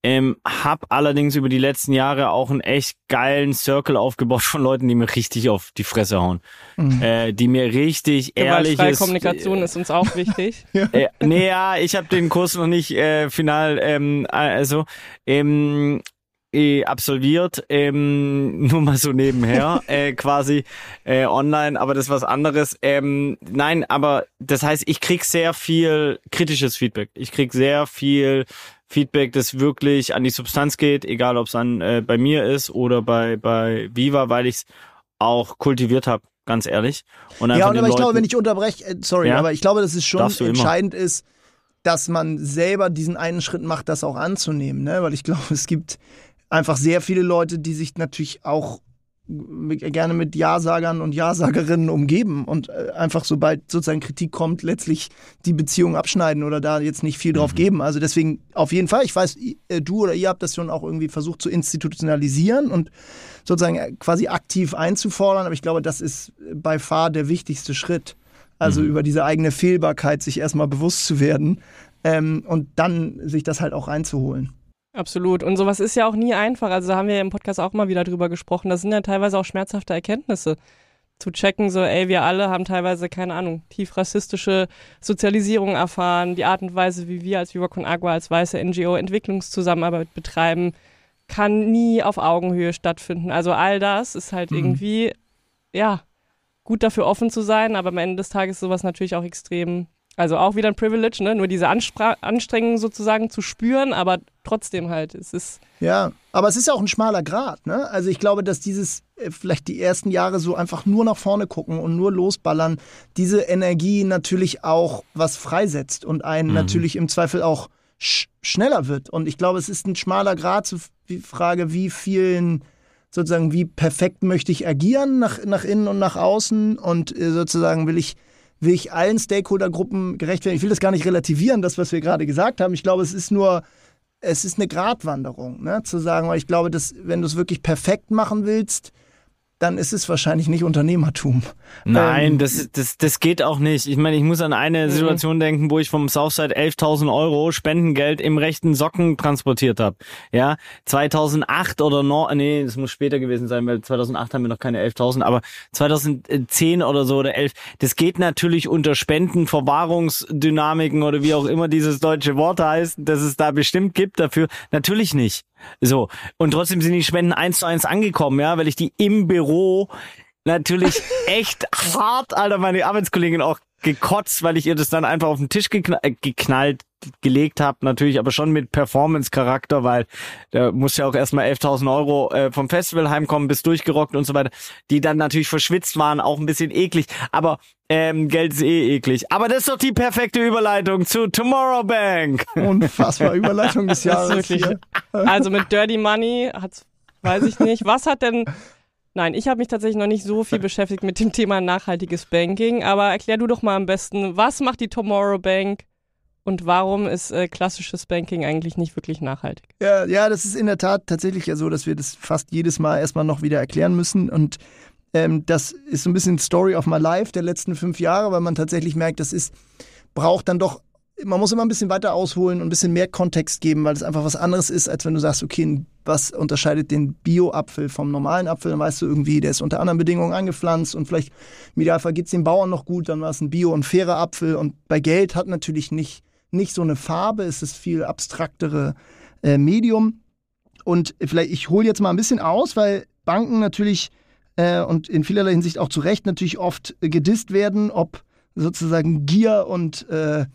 Ähm, hab allerdings über die letzten Jahre auch einen echt geilen Circle aufgebaut von Leuten, die mir richtig auf die Fresse hauen. Mhm. Äh, die mir richtig ehrlich ist. Kommunikation ist uns auch wichtig. ja. Äh, nee, ja, ich habe den Kurs noch nicht äh, final, ähm, also ähm, eh absolviert, ähm, nur mal so nebenher, äh, quasi äh, online, aber das ist was anderes. Ähm, nein, aber das heißt, ich krieg sehr viel kritisches Feedback. Ich krieg sehr viel Feedback, das wirklich an die Substanz geht, egal ob es an äh, bei mir ist oder bei bei Viva, weil ich es auch kultiviert habe, ganz ehrlich. Und ja, und aber ich glaube, wenn ich unterbreche, äh, sorry, ja? aber ich glaube, dass es schon entscheidend immer. ist, dass man selber diesen einen Schritt macht, das auch anzunehmen, ne? Weil ich glaube, es gibt einfach sehr viele Leute, die sich natürlich auch gerne mit Ja-Sagern und Ja-Sagerinnen umgeben und äh, einfach sobald sozusagen Kritik kommt, letztlich die Beziehung abschneiden oder da jetzt nicht viel drauf mhm. geben. Also deswegen auf jeden Fall, ich weiß, äh, du oder ihr habt das schon auch irgendwie versucht zu institutionalisieren und sozusagen äh, quasi aktiv einzufordern, aber ich glaube, das ist bei far der wichtigste Schritt. Also mhm. über diese eigene Fehlbarkeit sich erstmal bewusst zu werden ähm, und dann sich das halt auch reinzuholen. Absolut. Und sowas ist ja auch nie einfach. Also da haben wir ja im Podcast auch mal wieder drüber gesprochen. Das sind ja teilweise auch schmerzhafte Erkenntnisse. Zu checken, so, ey, wir alle haben teilweise, keine Ahnung, tief rassistische Sozialisierung erfahren. Die Art und Weise, wie wir als Viva Con Agua, als weiße NGO Entwicklungszusammenarbeit betreiben, kann nie auf Augenhöhe stattfinden. Also all das ist halt mhm. irgendwie, ja, gut dafür offen zu sein, aber am Ende des Tages ist sowas natürlich auch extrem, also auch wieder ein Privilege, ne? nur diese Anspra Anstrengung sozusagen zu spüren, aber trotzdem halt, es ist. Ja, aber es ist ja auch ein schmaler Grad, ne? Also ich glaube, dass dieses, äh, vielleicht die ersten Jahre so einfach nur nach vorne gucken und nur losballern, diese Energie natürlich auch was freisetzt und einen mhm. natürlich im Zweifel auch sch schneller wird. Und ich glaube, es ist ein schmaler Grad zu die Frage, wie vielen sozusagen, wie perfekt möchte ich agieren nach, nach innen und nach außen und äh, sozusagen will ich, will ich allen Stakeholdergruppen gerecht werden. Ich will das gar nicht relativieren, das, was wir gerade gesagt haben. Ich glaube, es ist nur, es ist eine Gratwanderung, ne? zu sagen, weil ich glaube, dass wenn du es wirklich perfekt machen willst, dann ist es wahrscheinlich nicht Unternehmertum. Nein, ähm, das, das, das geht auch nicht. Ich meine, ich muss an eine mhm. Situation denken, wo ich vom Southside 11.000 Euro Spendengeld im rechten Socken transportiert habe. Ja, 2008 oder noch, nee, das muss später gewesen sein, weil 2008 haben wir noch keine 11.000, aber 2010 oder so oder 11, das geht natürlich unter Spendenverwahrungsdynamiken oder wie auch immer dieses deutsche Wort heißt, dass es da bestimmt gibt dafür. Natürlich nicht. So. Und trotzdem sind die Spenden eins zu eins angekommen, ja, weil ich die im Büro natürlich echt hart, Alter, meine Arbeitskollegin auch gekotzt, weil ich ihr das dann einfach auf den Tisch geknall, äh, geknallt gelegt habe, natürlich aber schon mit Performance-Charakter, weil da muss ja auch erstmal 11.000 Euro äh, vom Festival heimkommen, bis durchgerockt und so weiter, die dann natürlich verschwitzt waren, auch ein bisschen eklig, aber ähm, Geld ist eh eklig. Aber das ist doch die perfekte Überleitung zu Tomorrow Bank. Unfassbar Überleitung des Jahres. Wirklich, also mit Dirty Money hat's, weiß ich nicht. Was hat denn Nein, ich habe mich tatsächlich noch nicht so viel beschäftigt mit dem Thema nachhaltiges Banking, aber erklär du doch mal am besten, was macht die Tomorrow Bank und warum ist äh, klassisches Banking eigentlich nicht wirklich nachhaltig? Ja, ja, das ist in der Tat tatsächlich ja so, dass wir das fast jedes Mal erstmal noch wieder erklären müssen und ähm, das ist so ein bisschen Story of my life der letzten fünf Jahre, weil man tatsächlich merkt, das ist braucht dann doch man muss immer ein bisschen weiter ausholen und ein bisschen mehr Kontext geben, weil es einfach was anderes ist, als wenn du sagst, okay, was unterscheidet den Bio-Apfel vom normalen Apfel? Dann weißt du irgendwie, der ist unter anderen Bedingungen angepflanzt und vielleicht im Idealfall geht es den Bauern noch gut, dann war es ein Bio- und fairer Apfel. Und bei Geld hat natürlich nicht, nicht so eine Farbe, es ist viel abstraktere äh, Medium. Und vielleicht, ich hole jetzt mal ein bisschen aus, weil Banken natürlich äh, und in vielerlei Hinsicht auch zu Recht natürlich oft äh, gedisst werden, ob sozusagen Gier und äh,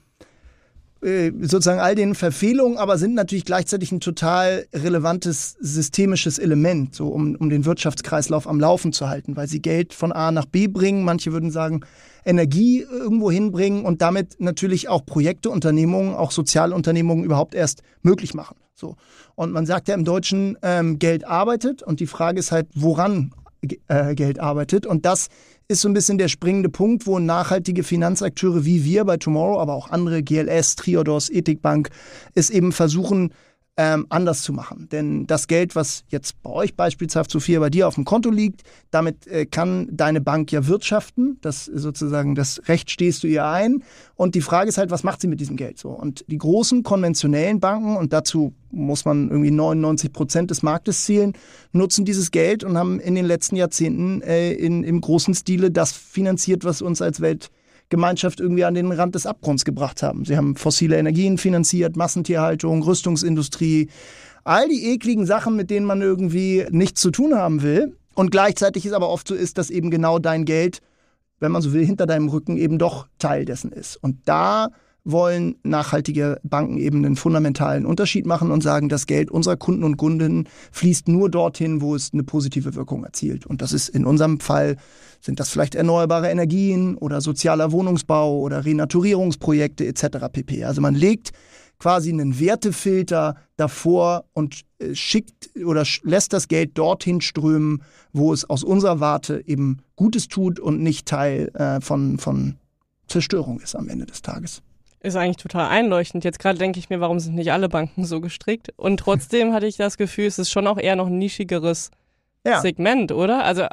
sozusagen all den Verfehlungen, aber sind natürlich gleichzeitig ein total relevantes systemisches Element, so um, um den Wirtschaftskreislauf am Laufen zu halten, weil sie Geld von A nach B bringen. Manche würden sagen, Energie irgendwo hinbringen und damit natürlich auch Projekte, Unternehmungen, auch Sozialunternehmungen überhaupt erst möglich machen. So. Und man sagt ja im Deutschen, ähm, Geld arbeitet und die Frage ist halt, woran äh, Geld arbeitet. Und das ist so ein bisschen der springende Punkt, wo nachhaltige Finanzakteure wie wir bei Tomorrow, aber auch andere, GLS, Triodos, Ethikbank, es eben versuchen, ähm, anders zu machen. Denn das Geld, was jetzt bei euch beispielsweise, Sophia, bei dir auf dem Konto liegt, damit äh, kann deine Bank ja wirtschaften. Das sozusagen, das Recht stehst du ihr ein. Und die Frage ist halt, was macht sie mit diesem Geld so? Und die großen konventionellen Banken, und dazu muss man irgendwie 99 Prozent des Marktes zählen, nutzen dieses Geld und haben in den letzten Jahrzehnten äh, in, im großen Stile das finanziert, was uns als Welt Gemeinschaft irgendwie an den Rand des Abgrunds gebracht haben. Sie haben fossile Energien finanziert, Massentierhaltung, Rüstungsindustrie, all die ekligen Sachen, mit denen man irgendwie nichts zu tun haben will. Und gleichzeitig ist aber oft so ist, dass eben genau dein Geld, wenn man so will, hinter deinem Rücken eben doch Teil dessen ist. Und da wollen nachhaltige Banken eben einen fundamentalen Unterschied machen und sagen, das Geld unserer Kunden und Kundinnen fließt nur dorthin, wo es eine positive Wirkung erzielt. Und das ist in unserem Fall, sind das vielleicht erneuerbare Energien oder sozialer Wohnungsbau oder Renaturierungsprojekte etc. pp. Also man legt quasi einen Wertefilter davor und äh, schickt oder lässt das Geld dorthin strömen, wo es aus unserer Warte eben Gutes tut und nicht Teil äh, von, von Zerstörung ist am Ende des Tages ist eigentlich total einleuchtend. Jetzt gerade denke ich mir, warum sind nicht alle Banken so gestrickt? Und trotzdem hatte ich das Gefühl, es ist schon auch eher noch ein nischigeres ja. Segment, oder? Also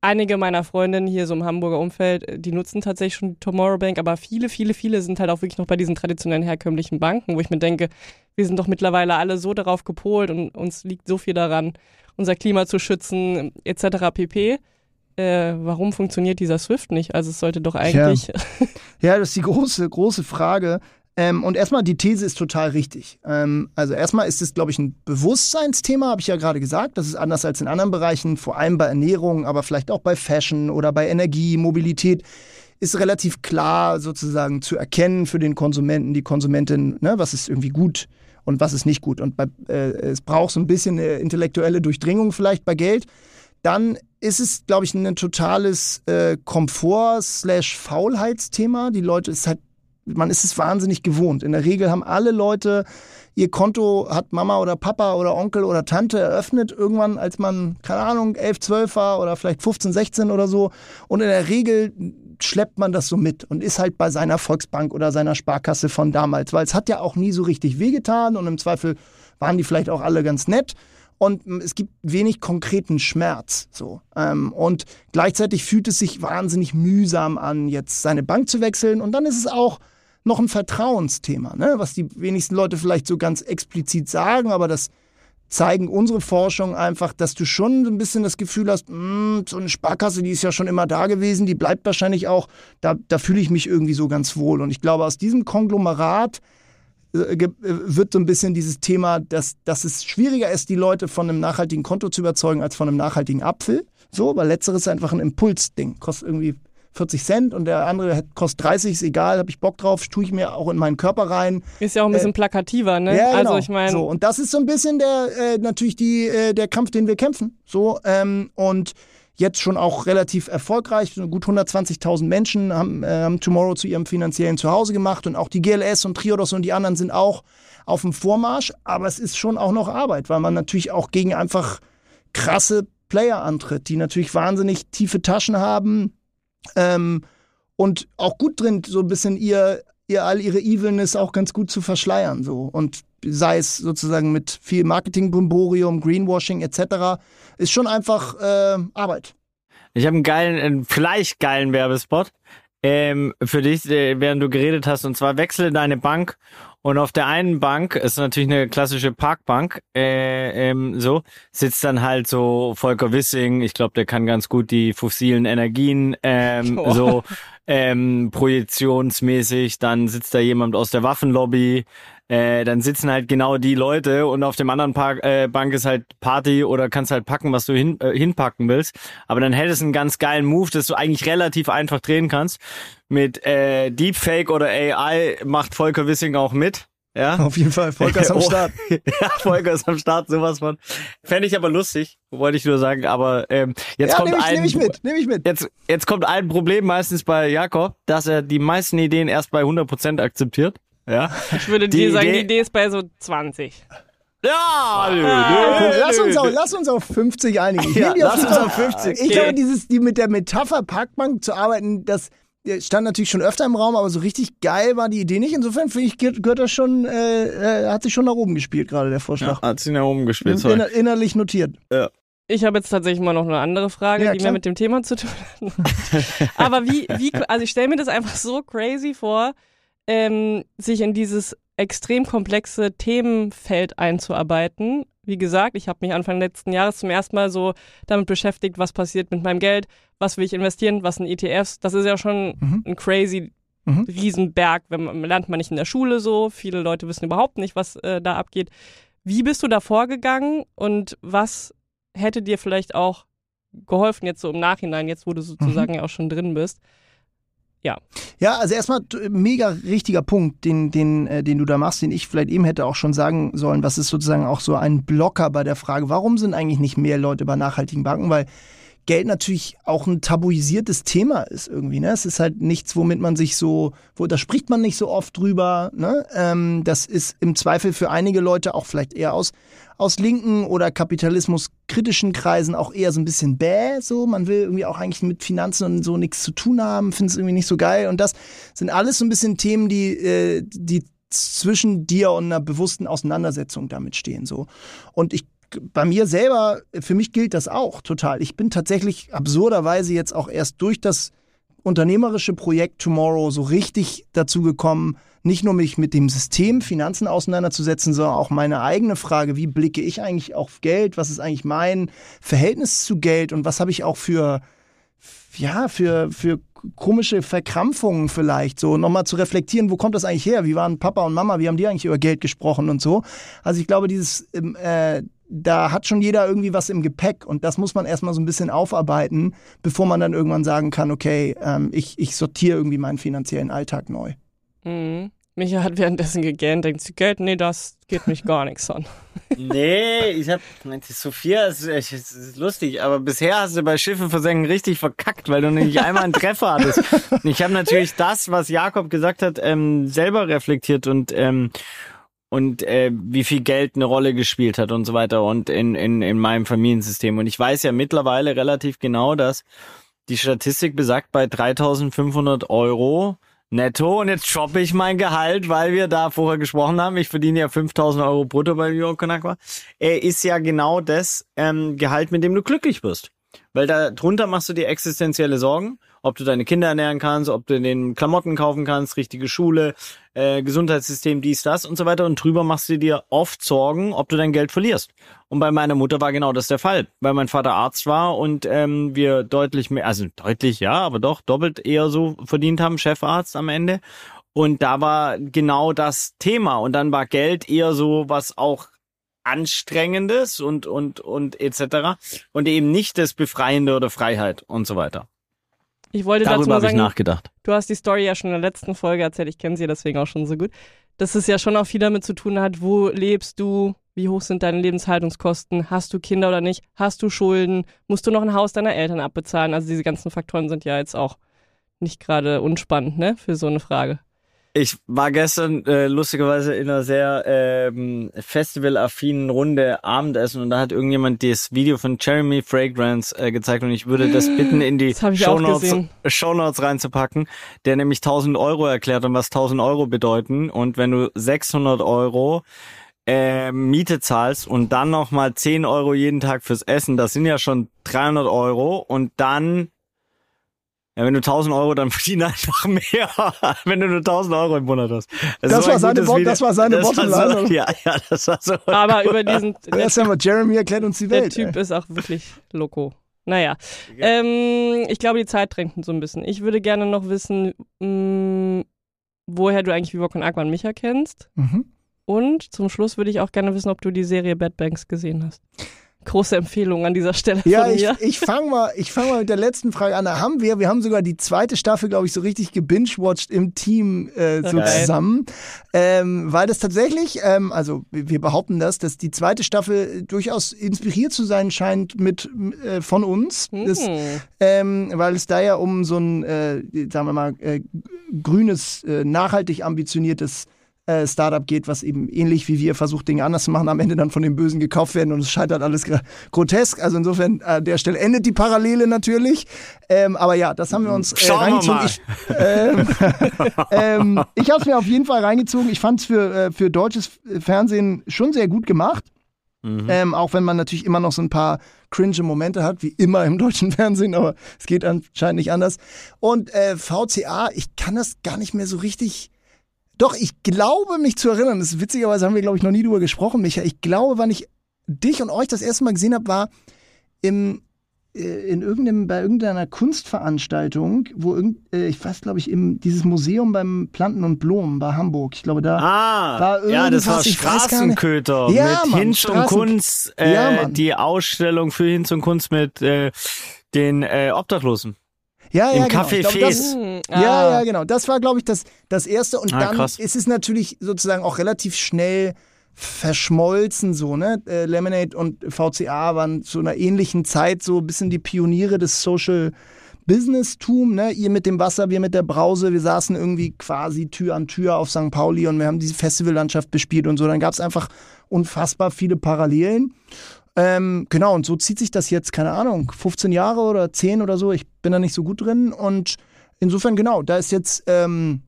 einige meiner Freundinnen hier so im Hamburger Umfeld, die nutzen tatsächlich schon die Tomorrow Bank, aber viele, viele, viele sind halt auch wirklich noch bei diesen traditionellen herkömmlichen Banken, wo ich mir denke, wir sind doch mittlerweile alle so darauf gepolt und uns liegt so viel daran, unser Klima zu schützen, etc. pp äh, warum funktioniert dieser Swift nicht? Also es sollte doch eigentlich. Ja. Ja, das ist die große, große Frage. Ähm, und erstmal, die These ist total richtig. Ähm, also erstmal ist es, glaube ich, ein Bewusstseinsthema, habe ich ja gerade gesagt. Das ist anders als in anderen Bereichen, vor allem bei Ernährung, aber vielleicht auch bei Fashion oder bei Energie, Mobilität ist relativ klar sozusagen zu erkennen für den Konsumenten, die Konsumentin, ne, was ist irgendwie gut und was ist nicht gut. Und bei, äh, es braucht so ein bisschen eine intellektuelle Durchdringung vielleicht bei Geld. Dann ist es, glaube ich, ein totales äh, Komfort-Faulheitsthema. Die Leute ist halt, man ist es wahnsinnig gewohnt. In der Regel haben alle Leute ihr Konto hat Mama oder Papa oder Onkel oder Tante eröffnet, irgendwann, als man, keine Ahnung, 11, 12 war oder vielleicht 15, 16 oder so. Und in der Regel schleppt man das so mit und ist halt bei seiner Volksbank oder seiner Sparkasse von damals, weil es hat ja auch nie so richtig wehgetan und im Zweifel waren die vielleicht auch alle ganz nett und es gibt wenig konkreten Schmerz. So. Ähm, und gleichzeitig fühlt es sich wahnsinnig mühsam an, jetzt seine Bank zu wechseln. Und dann ist es auch noch ein Vertrauensthema, ne? was die wenigsten Leute vielleicht so ganz explizit sagen, aber das zeigen unsere Forschung einfach, dass du schon ein bisschen das Gefühl hast, mh, hm, so eine Sparkasse, die ist ja schon immer da gewesen, die bleibt wahrscheinlich auch, da, da fühle ich mich irgendwie so ganz wohl. Und ich glaube, aus diesem Konglomerat wird so ein bisschen dieses Thema, dass, dass es schwieriger ist, die Leute von einem nachhaltigen Konto zu überzeugen, als von einem nachhaltigen Apfel. So, weil letzteres ist einfach ein Impulsding. Kostet irgendwie 40 Cent und der andere kostet 30, ist egal, habe ich Bock drauf, tue ich mir auch in meinen Körper rein. Ist ja auch ein bisschen äh, plakativer, ne? Ja, genau. Also ich meine. So, und das ist so ein bisschen der, äh, natürlich die, äh, der Kampf, den wir kämpfen. So, ähm, und jetzt schon auch relativ erfolgreich. Gut 120.000 Menschen haben, äh, Tomorrow zu ihrem finanziellen Zuhause gemacht und auch die GLS und Triodos und die anderen sind auch auf dem Vormarsch. Aber es ist schon auch noch Arbeit, weil man natürlich auch gegen einfach krasse Player antritt, die natürlich wahnsinnig tiefe Taschen haben, ähm, und auch gut drin, so ein bisschen ihr, ihr all ihre Evilness auch ganz gut zu verschleiern. So. Und sei es sozusagen mit viel Marketing-Brimborium, Greenwashing etc., ist schon einfach äh, Arbeit. Ich habe einen geilen, einen vielleicht geilen Werbespot ähm, für dich, äh, während du geredet hast. Und zwar wechsle deine Bank und auf der einen Bank ist natürlich eine klassische Parkbank, äh, ähm, so sitzt dann halt so Volker Wissing. Ich glaube, der kann ganz gut die fossilen Energien ähm, oh. so ähm, projektionsmäßig. Dann sitzt da jemand aus der Waffenlobby. Äh, dann sitzen halt genau die Leute und auf dem anderen Park, äh, Bank ist halt Party oder kannst halt packen, was du hin, äh, hinpacken willst. Aber dann hättest du einen ganz geilen Move, dass du eigentlich relativ einfach drehen kannst mit äh, Deepfake oder AI macht Volker Wissing auch mit. Ja. Auf jeden Fall, Volker ist am oh. Start. ja, Volker ist am Start, sowas von. Fände ich aber lustig, wollte ich nur sagen. Aber ähm, jetzt ja, kommt nehm ich, ein, nehm ich mit, nehm ich mit. Jetzt, jetzt kommt ein Problem meistens bei Jakob, dass er die meisten Ideen erst bei 100% akzeptiert. Ja. Ich würde dir sagen, die Idee ist bei so 20. Ja, nö, ah, nö, lass, uns auf, lass uns auf 50 einigen. Ja, lass uns auf 50. Ich glaube, dieses, die mit der Metapher Parkbank zu arbeiten, das stand natürlich schon öfter im Raum, aber so richtig geil war die Idee nicht. Insofern finde ich, gehört das schon, äh, äh, hat sich schon nach oben gespielt, gerade der Vorschlag. Ja, hat sich nach oben gespielt, sorry. Inner innerlich notiert. Ja. Ich habe jetzt tatsächlich mal noch eine andere Frage, ja, die mehr mit dem Thema zu tun hat. aber wie, wie, also ich stelle mir das einfach so crazy vor, ähm, sich in dieses extrem komplexe Themenfeld einzuarbeiten. Wie gesagt, ich habe mich Anfang letzten Jahres zum ersten Mal so damit beschäftigt, was passiert mit meinem Geld, was will ich investieren, was sind ETFs. Das ist ja schon mhm. ein crazy mhm. Riesenberg, wenn man, lernt man nicht in der Schule so. Viele Leute wissen überhaupt nicht, was äh, da abgeht. Wie bist du da vorgegangen und was hätte dir vielleicht auch geholfen, jetzt so im Nachhinein, jetzt wo du sozusagen mhm. ja auch schon drin bist, ja. Ja, also erstmal mega richtiger Punkt, den, den, äh, den du da machst, den ich vielleicht eben hätte auch schon sagen sollen. Was ist sozusagen auch so ein Blocker bei der Frage, warum sind eigentlich nicht mehr Leute bei nachhaltigen Banken? Weil Geld natürlich auch ein tabuisiertes Thema ist irgendwie. Ne? Es ist halt nichts, womit man sich so, wo da spricht man nicht so oft drüber. Ne? Ähm, das ist im Zweifel für einige Leute auch vielleicht eher aus, aus linken oder kapitalismuskritischen Kreisen auch eher so ein bisschen bäh. So, man will irgendwie auch eigentlich mit Finanzen und so nichts zu tun haben, findet es irgendwie nicht so geil. Und das sind alles so ein bisschen Themen, die, äh, die zwischen dir und einer bewussten Auseinandersetzung damit stehen. So. Und ich bei mir selber, für mich gilt das auch total. Ich bin tatsächlich absurderweise jetzt auch erst durch das unternehmerische Projekt Tomorrow so richtig dazu gekommen, nicht nur mich mit dem System Finanzen auseinanderzusetzen, sondern auch meine eigene Frage, wie blicke ich eigentlich auf Geld? Was ist eigentlich mein Verhältnis zu Geld und was habe ich auch für, ja, für, für komische Verkrampfungen vielleicht, so nochmal zu reflektieren, wo kommt das eigentlich her? Wie waren Papa und Mama? Wie haben die eigentlich über Geld gesprochen und so? Also ich glaube, dieses, ähm, äh, da hat schon jeder irgendwie was im Gepäck und das muss man erstmal so ein bisschen aufarbeiten, bevor man dann irgendwann sagen kann, okay, ähm, ich, ich sortiere irgendwie meinen finanziellen Alltag neu. Mhm. Micha hat währenddessen gegähnt, denkt sie, Geld, nee, das geht mich gar nichts an. Nee, ich hab, meinte Sophia, es ist, es ist lustig, aber bisher hast du bei Schiffe versenken richtig verkackt, weil du nicht einmal einen Treffer hattest. Ich habe natürlich das, was Jakob gesagt hat, ähm, selber reflektiert und ähm, und äh, wie viel Geld eine Rolle gespielt hat und so weiter und in, in, in meinem Familiensystem. Und ich weiß ja mittlerweile relativ genau, dass die Statistik besagt, bei 3500 Euro netto und jetzt shoppe ich mein Gehalt, weil wir da vorher gesprochen haben, ich verdiene ja 5000 Euro brutto bei York Conakwa, er ist ja genau das ähm, Gehalt, mit dem du glücklich wirst. Weil da drunter machst du dir existenzielle Sorgen, ob du deine Kinder ernähren kannst, ob du den Klamotten kaufen kannst, richtige Schule, äh, Gesundheitssystem, dies, das und so weiter. Und drüber machst du dir oft Sorgen, ob du dein Geld verlierst. Und bei meiner Mutter war genau das der Fall, weil mein Vater Arzt war und ähm, wir deutlich mehr, also deutlich ja, aber doch doppelt eher so verdient haben, Chefarzt am Ende. Und da war genau das Thema. Und dann war Geld eher so, was auch Anstrengendes und, und, und etc. Und eben nicht das Befreiende oder Freiheit und so weiter. Ich wollte Darüber dazu mal habe ich sagen, nachgedacht. du hast die Story ja schon in der letzten Folge erzählt, ich kenne sie deswegen auch schon so gut, dass es ja schon auch viel damit zu tun hat, wo lebst du, wie hoch sind deine Lebenshaltungskosten, hast du Kinder oder nicht, hast du Schulden, musst du noch ein Haus deiner Eltern abbezahlen. Also diese ganzen Faktoren sind ja jetzt auch nicht gerade unspannend, ne, für so eine Frage. Ich war gestern äh, lustigerweise in einer sehr ähm, festivalaffinen Runde Abendessen und da hat irgendjemand das Video von Jeremy Fragrance äh, gezeigt und ich würde das bitten in die Shownotes. Shownotes reinzupacken, der nämlich 1000 Euro erklärt und was 1000 Euro bedeuten und wenn du 600 Euro äh, Miete zahlst und dann nochmal 10 Euro jeden Tag fürs Essen, das sind ja schon 300 Euro und dann ja, wenn du 1000 Euro, dann verdien einfach mehr, wenn du nur 1000 Euro im Monat hast. Das so war ein seine Video. das war seine Das Bottomline, so? Ja, ja, das war so. Aber über diesen, der, Erst einmal, Jeremy erklärt uns die der Welt. Typ ey. ist auch wirklich loco. Naja, ähm, ich glaube, die Zeit drängt uns so ein bisschen. Ich würde gerne noch wissen, mh, woher du eigentlich Vivok und Aquan Micha kennst. Mhm. Und zum Schluss würde ich auch gerne wissen, ob du die Serie Bad Banks gesehen hast. Große Empfehlung an dieser Stelle Ja, von ich, mir. ich fange mal, ich fang mal mit der letzten Frage an. Da haben wir, wir haben sogar die zweite Staffel, glaube ich, so richtig gebingewatcht im Team äh, so zusammen. Ähm, weil das tatsächlich, ähm, also wir behaupten das, dass die zweite Staffel durchaus inspiriert zu sein scheint mit äh, von uns. Das, Hm. ähm, weil es da ja um so ein, äh, sagen wir mal, äh, grünes, äh, nachhaltig ambitioniertes äh, Startup geht, was eben ähnlich wie wir versucht, Dinge anders zu machen, am Ende dann von den Bösen gekauft werden und es scheitert alles gr- grotesk. Also insofern an der Stelle endet die Parallele natürlich. Ähm, aber ja, das haben wir uns äh, reingezogen. Ich, ähm, ähm, ich habe es mir auf jeden Fall reingezogen. Ich fand es für, äh, für deutsches Fernsehen schon sehr gut gemacht. Mhm. Ähm, auch wenn man natürlich immer noch so ein paar cringe Momente hat, wie immer im deutschen Fernsehen, aber es geht anscheinend nicht anders. Und äh, VCA, ich kann das gar nicht mehr so richtig. Doch, ich glaube mich zu erinnern, das ist witzigerweise haben wir, glaube ich, noch nie drüber gesprochen, Micha. Ich glaube, wann ich dich und euch das erste Mal gesehen habe, war im, äh, in irgendeinem, bei irgendeiner Kunstveranstaltung, wo irgend, äh, ich weiß, glaube ich, im, dieses Museum beim Planten und Blumen bei Hamburg. Ich glaube, da. Ah, War ja, das war irgendwas. Straßenköter Ja, mit Mann, Hinz und Straßen- Kunst, äh, Ja, die Ausstellung für Hinz und Kunst mit äh, den äh, Obdachlosen. Ja, ja, Im genau. Café glaub, das-. Hm, Ja, ah. ja, genau. Das war, glaube ich, das, das erste. Und Ah, dann krass. ist es natürlich sozusagen auch relativ schnell verschmolzen, so, ne? Äh, Lemonade und VCA waren zu einer ähnlichen Zeit so ein bisschen die Pioniere des Social Business-Tum, ne? Ihr mit dem Wasser, wir mit der Brause. Wir saßen irgendwie quasi Tür an Tür auf St. Pauli und wir haben diese Festivallandschaft bespielt und so. Dann gab es einfach unfassbar viele Parallelen. Ähm, genau, und so zieht sich das jetzt, keine Ahnung, 15 Jahre oder 10 oder so. Ich bin da nicht so gut drin. Und insofern, genau, da ist jetzt ähm,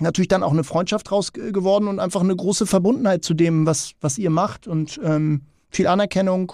natürlich dann auch eine Freundschaft draus ge- geworden und einfach eine große Verbundenheit zu dem, was, was ihr macht und ähm, viel Anerkennung.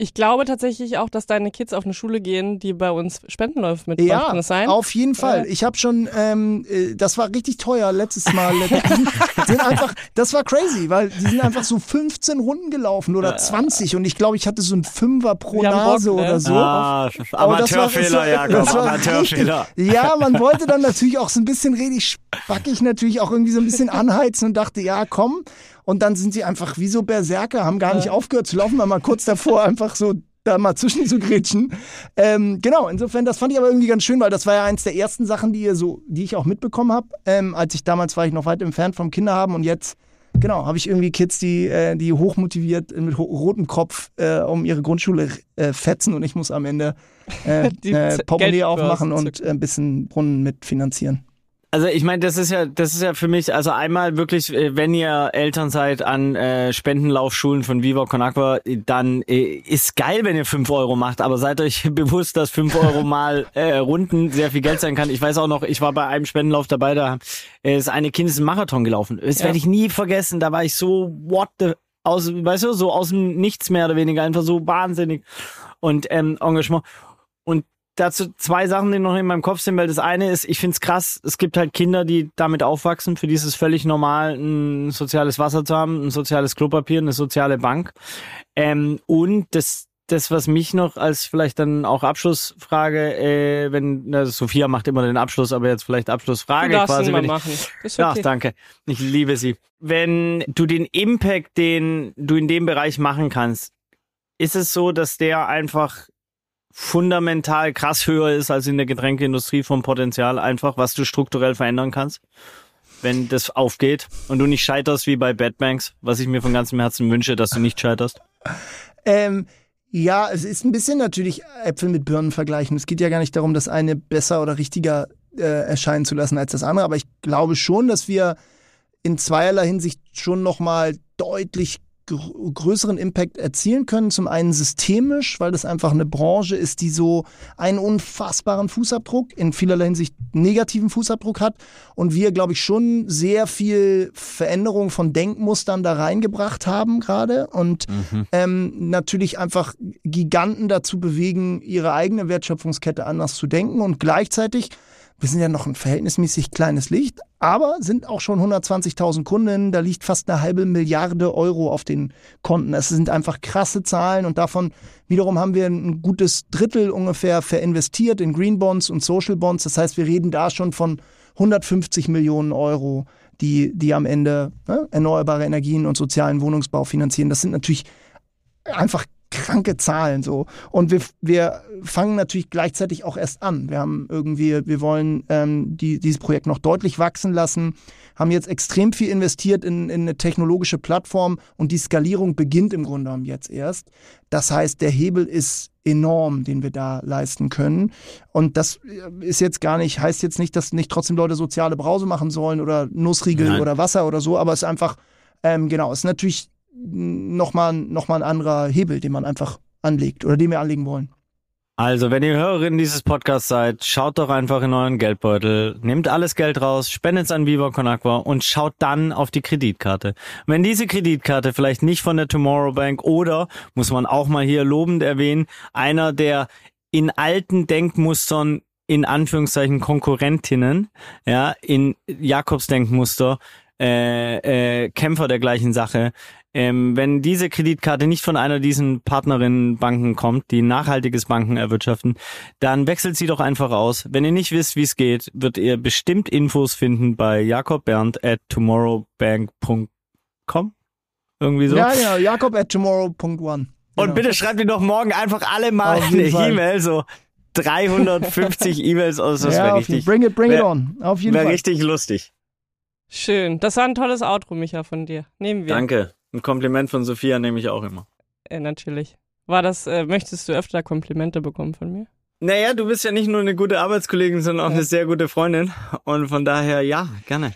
Ich glaube tatsächlich auch, dass deine Kids auf eine Schule gehen, die bei uns Spendenläufe mitmachen. Ja, Kann das sein? auf jeden Fall. Ich habe schon, ähm, äh, das war richtig teuer letztes Mal. Die sind einfach, das war crazy, weil die sind einfach so 15 Runden gelaufen oder 20 und ich glaube, ich hatte so ein Fünfer pro Nase Bock, ne? oder so. Ah, Aber das war- Amateurfehler, das war- Jakob, Amateurfehler. Ja, man wollte dann natürlich auch so ein bisschen richtig spackig natürlich auch irgendwie so ein bisschen anheizen und dachte, ja, komm. Und dann sind sie einfach wie so Berserker, haben gar nicht aufgehört zu laufen, weil mal kurz davor einfach so da mal zwischen zu grätschen. Ähm, genau, insofern, das fand ich aber irgendwie ganz schön, weil das war ja eins der ersten Sachen, die ihr so, die ich auch mitbekommen habe. Ähm, als ich damals war ich noch weit entfernt vom Kinderhaben und jetzt Genau, habe ich irgendwie Kids, die, äh, die hochmotiviert mit ho rotem Kopf äh, um ihre Grundschule äh, fetzen und ich muss am Ende äh, äh, Portemonnaie aufmachen und äh, ein bisschen Brunnen mitfinanzieren. Also ich meine, das ist ja, das ist ja für mich, also einmal wirklich, äh, wenn ihr Eltern seid an äh, Spendenlaufschulen von Viva Con Agua, dann äh, ist geil, wenn ihr fünf Euro macht, aber seid euch bewusst, dass fünf Euro mal äh, Runden sehr viel Geld sein kann. Ich weiß auch noch, ich war bei einem Spendenlauf dabei, da äh, ist eine Kind ist einen Marathon gelaufen. Das Ja. werde ich nie vergessen. Da war ich so, what the, aus, weißt du, so aus dem Nichts mehr oder weniger, einfach so wahnsinnig und ähm, Engagement. Und dazu zwei Sachen, die noch in meinem Kopf sind, weil das eine ist, ich find's krass, es gibt halt Kinder, die damit aufwachsen, für die ist es völlig normal, ein soziales Wasser zu haben, ein soziales Klopapier, eine soziale Bank. Ähm, und das, das, was mich noch als vielleicht dann auch Abschlussfrage, äh, wenn, na, Sophia macht immer den Abschluss, aber jetzt vielleicht du Abschlussfrage darfst quasi. wenn ich- machen. Ist okay. danke. Ich liebe sie. Wenn du den Impact, den du in dem Bereich machen kannst, ist es so, dass der einfach fundamental krass höher ist als in der Getränkeindustrie vom Potenzial einfach, was du strukturell verändern kannst, wenn das aufgeht und du nicht scheiterst wie bei Bad Banks, was ich mir von ganzem Herzen wünsche, dass du nicht scheiterst. Ähm, ja, es ist ein bisschen natürlich Äpfel mit Birnen vergleichen. Es geht ja gar nicht darum, das eine besser oder richtiger äh, erscheinen zu lassen als das andere, aber ich glaube schon, dass wir in zweierlei Hinsicht schon nochmal deutlich gr größeren Impact erzielen können. Zum einen systemisch, weil das einfach eine Branche ist, die so einen unfassbaren Fußabdruck, in vielerlei Hinsicht negativen Fußabdruck hat. Und wir, glaube ich, schon sehr viel Veränderung von Denkmustern da reingebracht haben gerade. Und ähm, natürlich einfach Giganten dazu bewegen, ihre eigene Wertschöpfungskette anders zu denken und gleichzeitig, wir sind ja noch ein verhältnismäßig kleines Licht, aber sind auch schon 120.000 Kunden, da liegt fast eine halbe Milliarde Euro auf den Konten. Es sind einfach krasse Zahlen und davon wiederum haben wir ein gutes Drittel ungefähr verinvestiert in Green Bonds und Social Bonds. Das heißt, wir reden da schon von 150 Millionen Euro, die, die am Ende ne, erneuerbare Energien und sozialen Wohnungsbau finanzieren. Das sind natürlich einfach kranke Zahlen so. Und wir, wir fangen natürlich gleichzeitig auch erst an. Wir haben irgendwie, wir wollen ähm, die, dieses Projekt noch deutlich wachsen lassen, haben jetzt extrem viel investiert in, in eine technologische Plattform und die Skalierung beginnt im Grunde genommen jetzt erst. Das heißt, der Hebel ist enorm, den wir da leisten können. Und das ist jetzt gar nicht, heißt jetzt nicht, dass nicht trotzdem Leute soziale Brause machen sollen oder Nussriegel Nein. oder Wasser oder so, aber es ist einfach, ähm, genau, es ist natürlich nochmal noch mal ein anderer Hebel, den man einfach anlegt oder den wir anlegen wollen. Also, wenn ihr Hörerin dieses Podcasts seid, schaut doch einfach in euren Geldbeutel, nehmt alles Geld raus, spendet es an Viva Con Agua und schaut dann auf die Kreditkarte. Wenn diese Kreditkarte vielleicht nicht von der Tomorrow Bank oder, muss man auch mal hier lobend erwähnen, einer der in alten Denkmustern in Anführungszeichen Konkurrentinnen, ja, in Jakobs Denkmuster, äh, äh, Kämpfer der gleichen Sache, ähm, wenn diese Kreditkarte nicht von einer diesen Partnerinnenbanken kommt, die nachhaltiges Banken erwirtschaften, dann wechselt sie doch einfach aus. Wenn ihr nicht wisst, wie es geht, wird ihr bestimmt Infos finden bei jakobbernd at tomorrowbank.com. Irgendwie so. Ja, genau, Jakob at tomorrow.one. Und Genau. bitte schreibt mir doch morgen einfach alle mal eine. E-Mail, so 350 E-Mails aus. Das ja, wäre richtig, Bring it, bring it wär- on. Auf jeden Fall. richtig lustig. Schön. Das war ein tolles Outro, Micha, von dir. Nehmen wir. Danke. Ein Kompliment von Sophia nehme ich auch immer. Äh, natürlich. War das, äh, möchtest du öfter Komplimente bekommen von mir? Naja, du bist ja nicht nur eine gute Arbeitskollegin, sondern auch Ja. eine sehr gute Freundin. Und von daher, ja, gerne.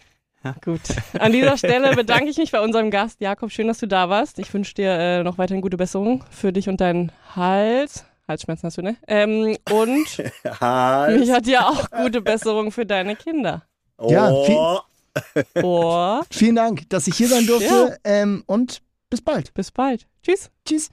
Gut. An dieser Stelle bedanke ich mich bei unserem Gast, Jakob. Schön, dass du da warst. Ich wünsche dir äh, noch weiterhin gute Besserung für dich und deinen Hals. Halsschmerzen hast du, ne? Ähm, und mich hat dir auch gute Besserung für deine Kinder. Ja, Oh. Oh, Vielen Dank, dass ich hier sein durfte Ja. ähm, und bis bald. bis bald. Tschüss. Tschüss.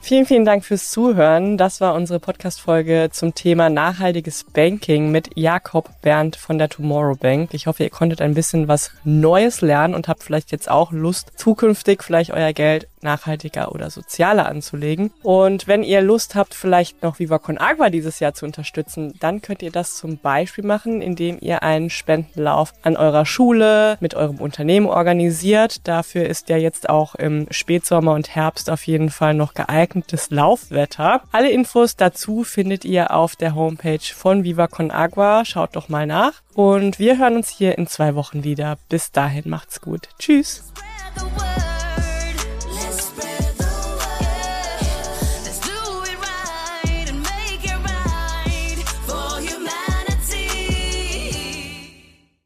Vielen, vielen Dank fürs Zuhören. Das war unsere Podcast-Folge zum Thema nachhaltiges Banking mit Jakob Berndt von der Tomorrow Bank. Ich hoffe, ihr konntet ein bisschen was Neues lernen und habt vielleicht jetzt auch Lust, zukünftig vielleicht euer Geld nachhaltiger oder sozialer anzulegen. Und wenn ihr Lust habt, vielleicht noch Viva Con Agua dieses Jahr zu unterstützen, dann könnt ihr das zum Beispiel machen, indem ihr einen Spendenlauf an eurer Schule mit eurem Unternehmen organisiert. Dafür ist ja jetzt auch im Spätsommer und Herbst auf jeden Fall noch geeignetes Laufwetter. Alle Infos dazu findet ihr auf der Homepage von Viva Con Agua. Schaut doch mal nach. Und wir hören uns hier in zwei Wochen wieder. Bis dahin macht's gut. Tschüss.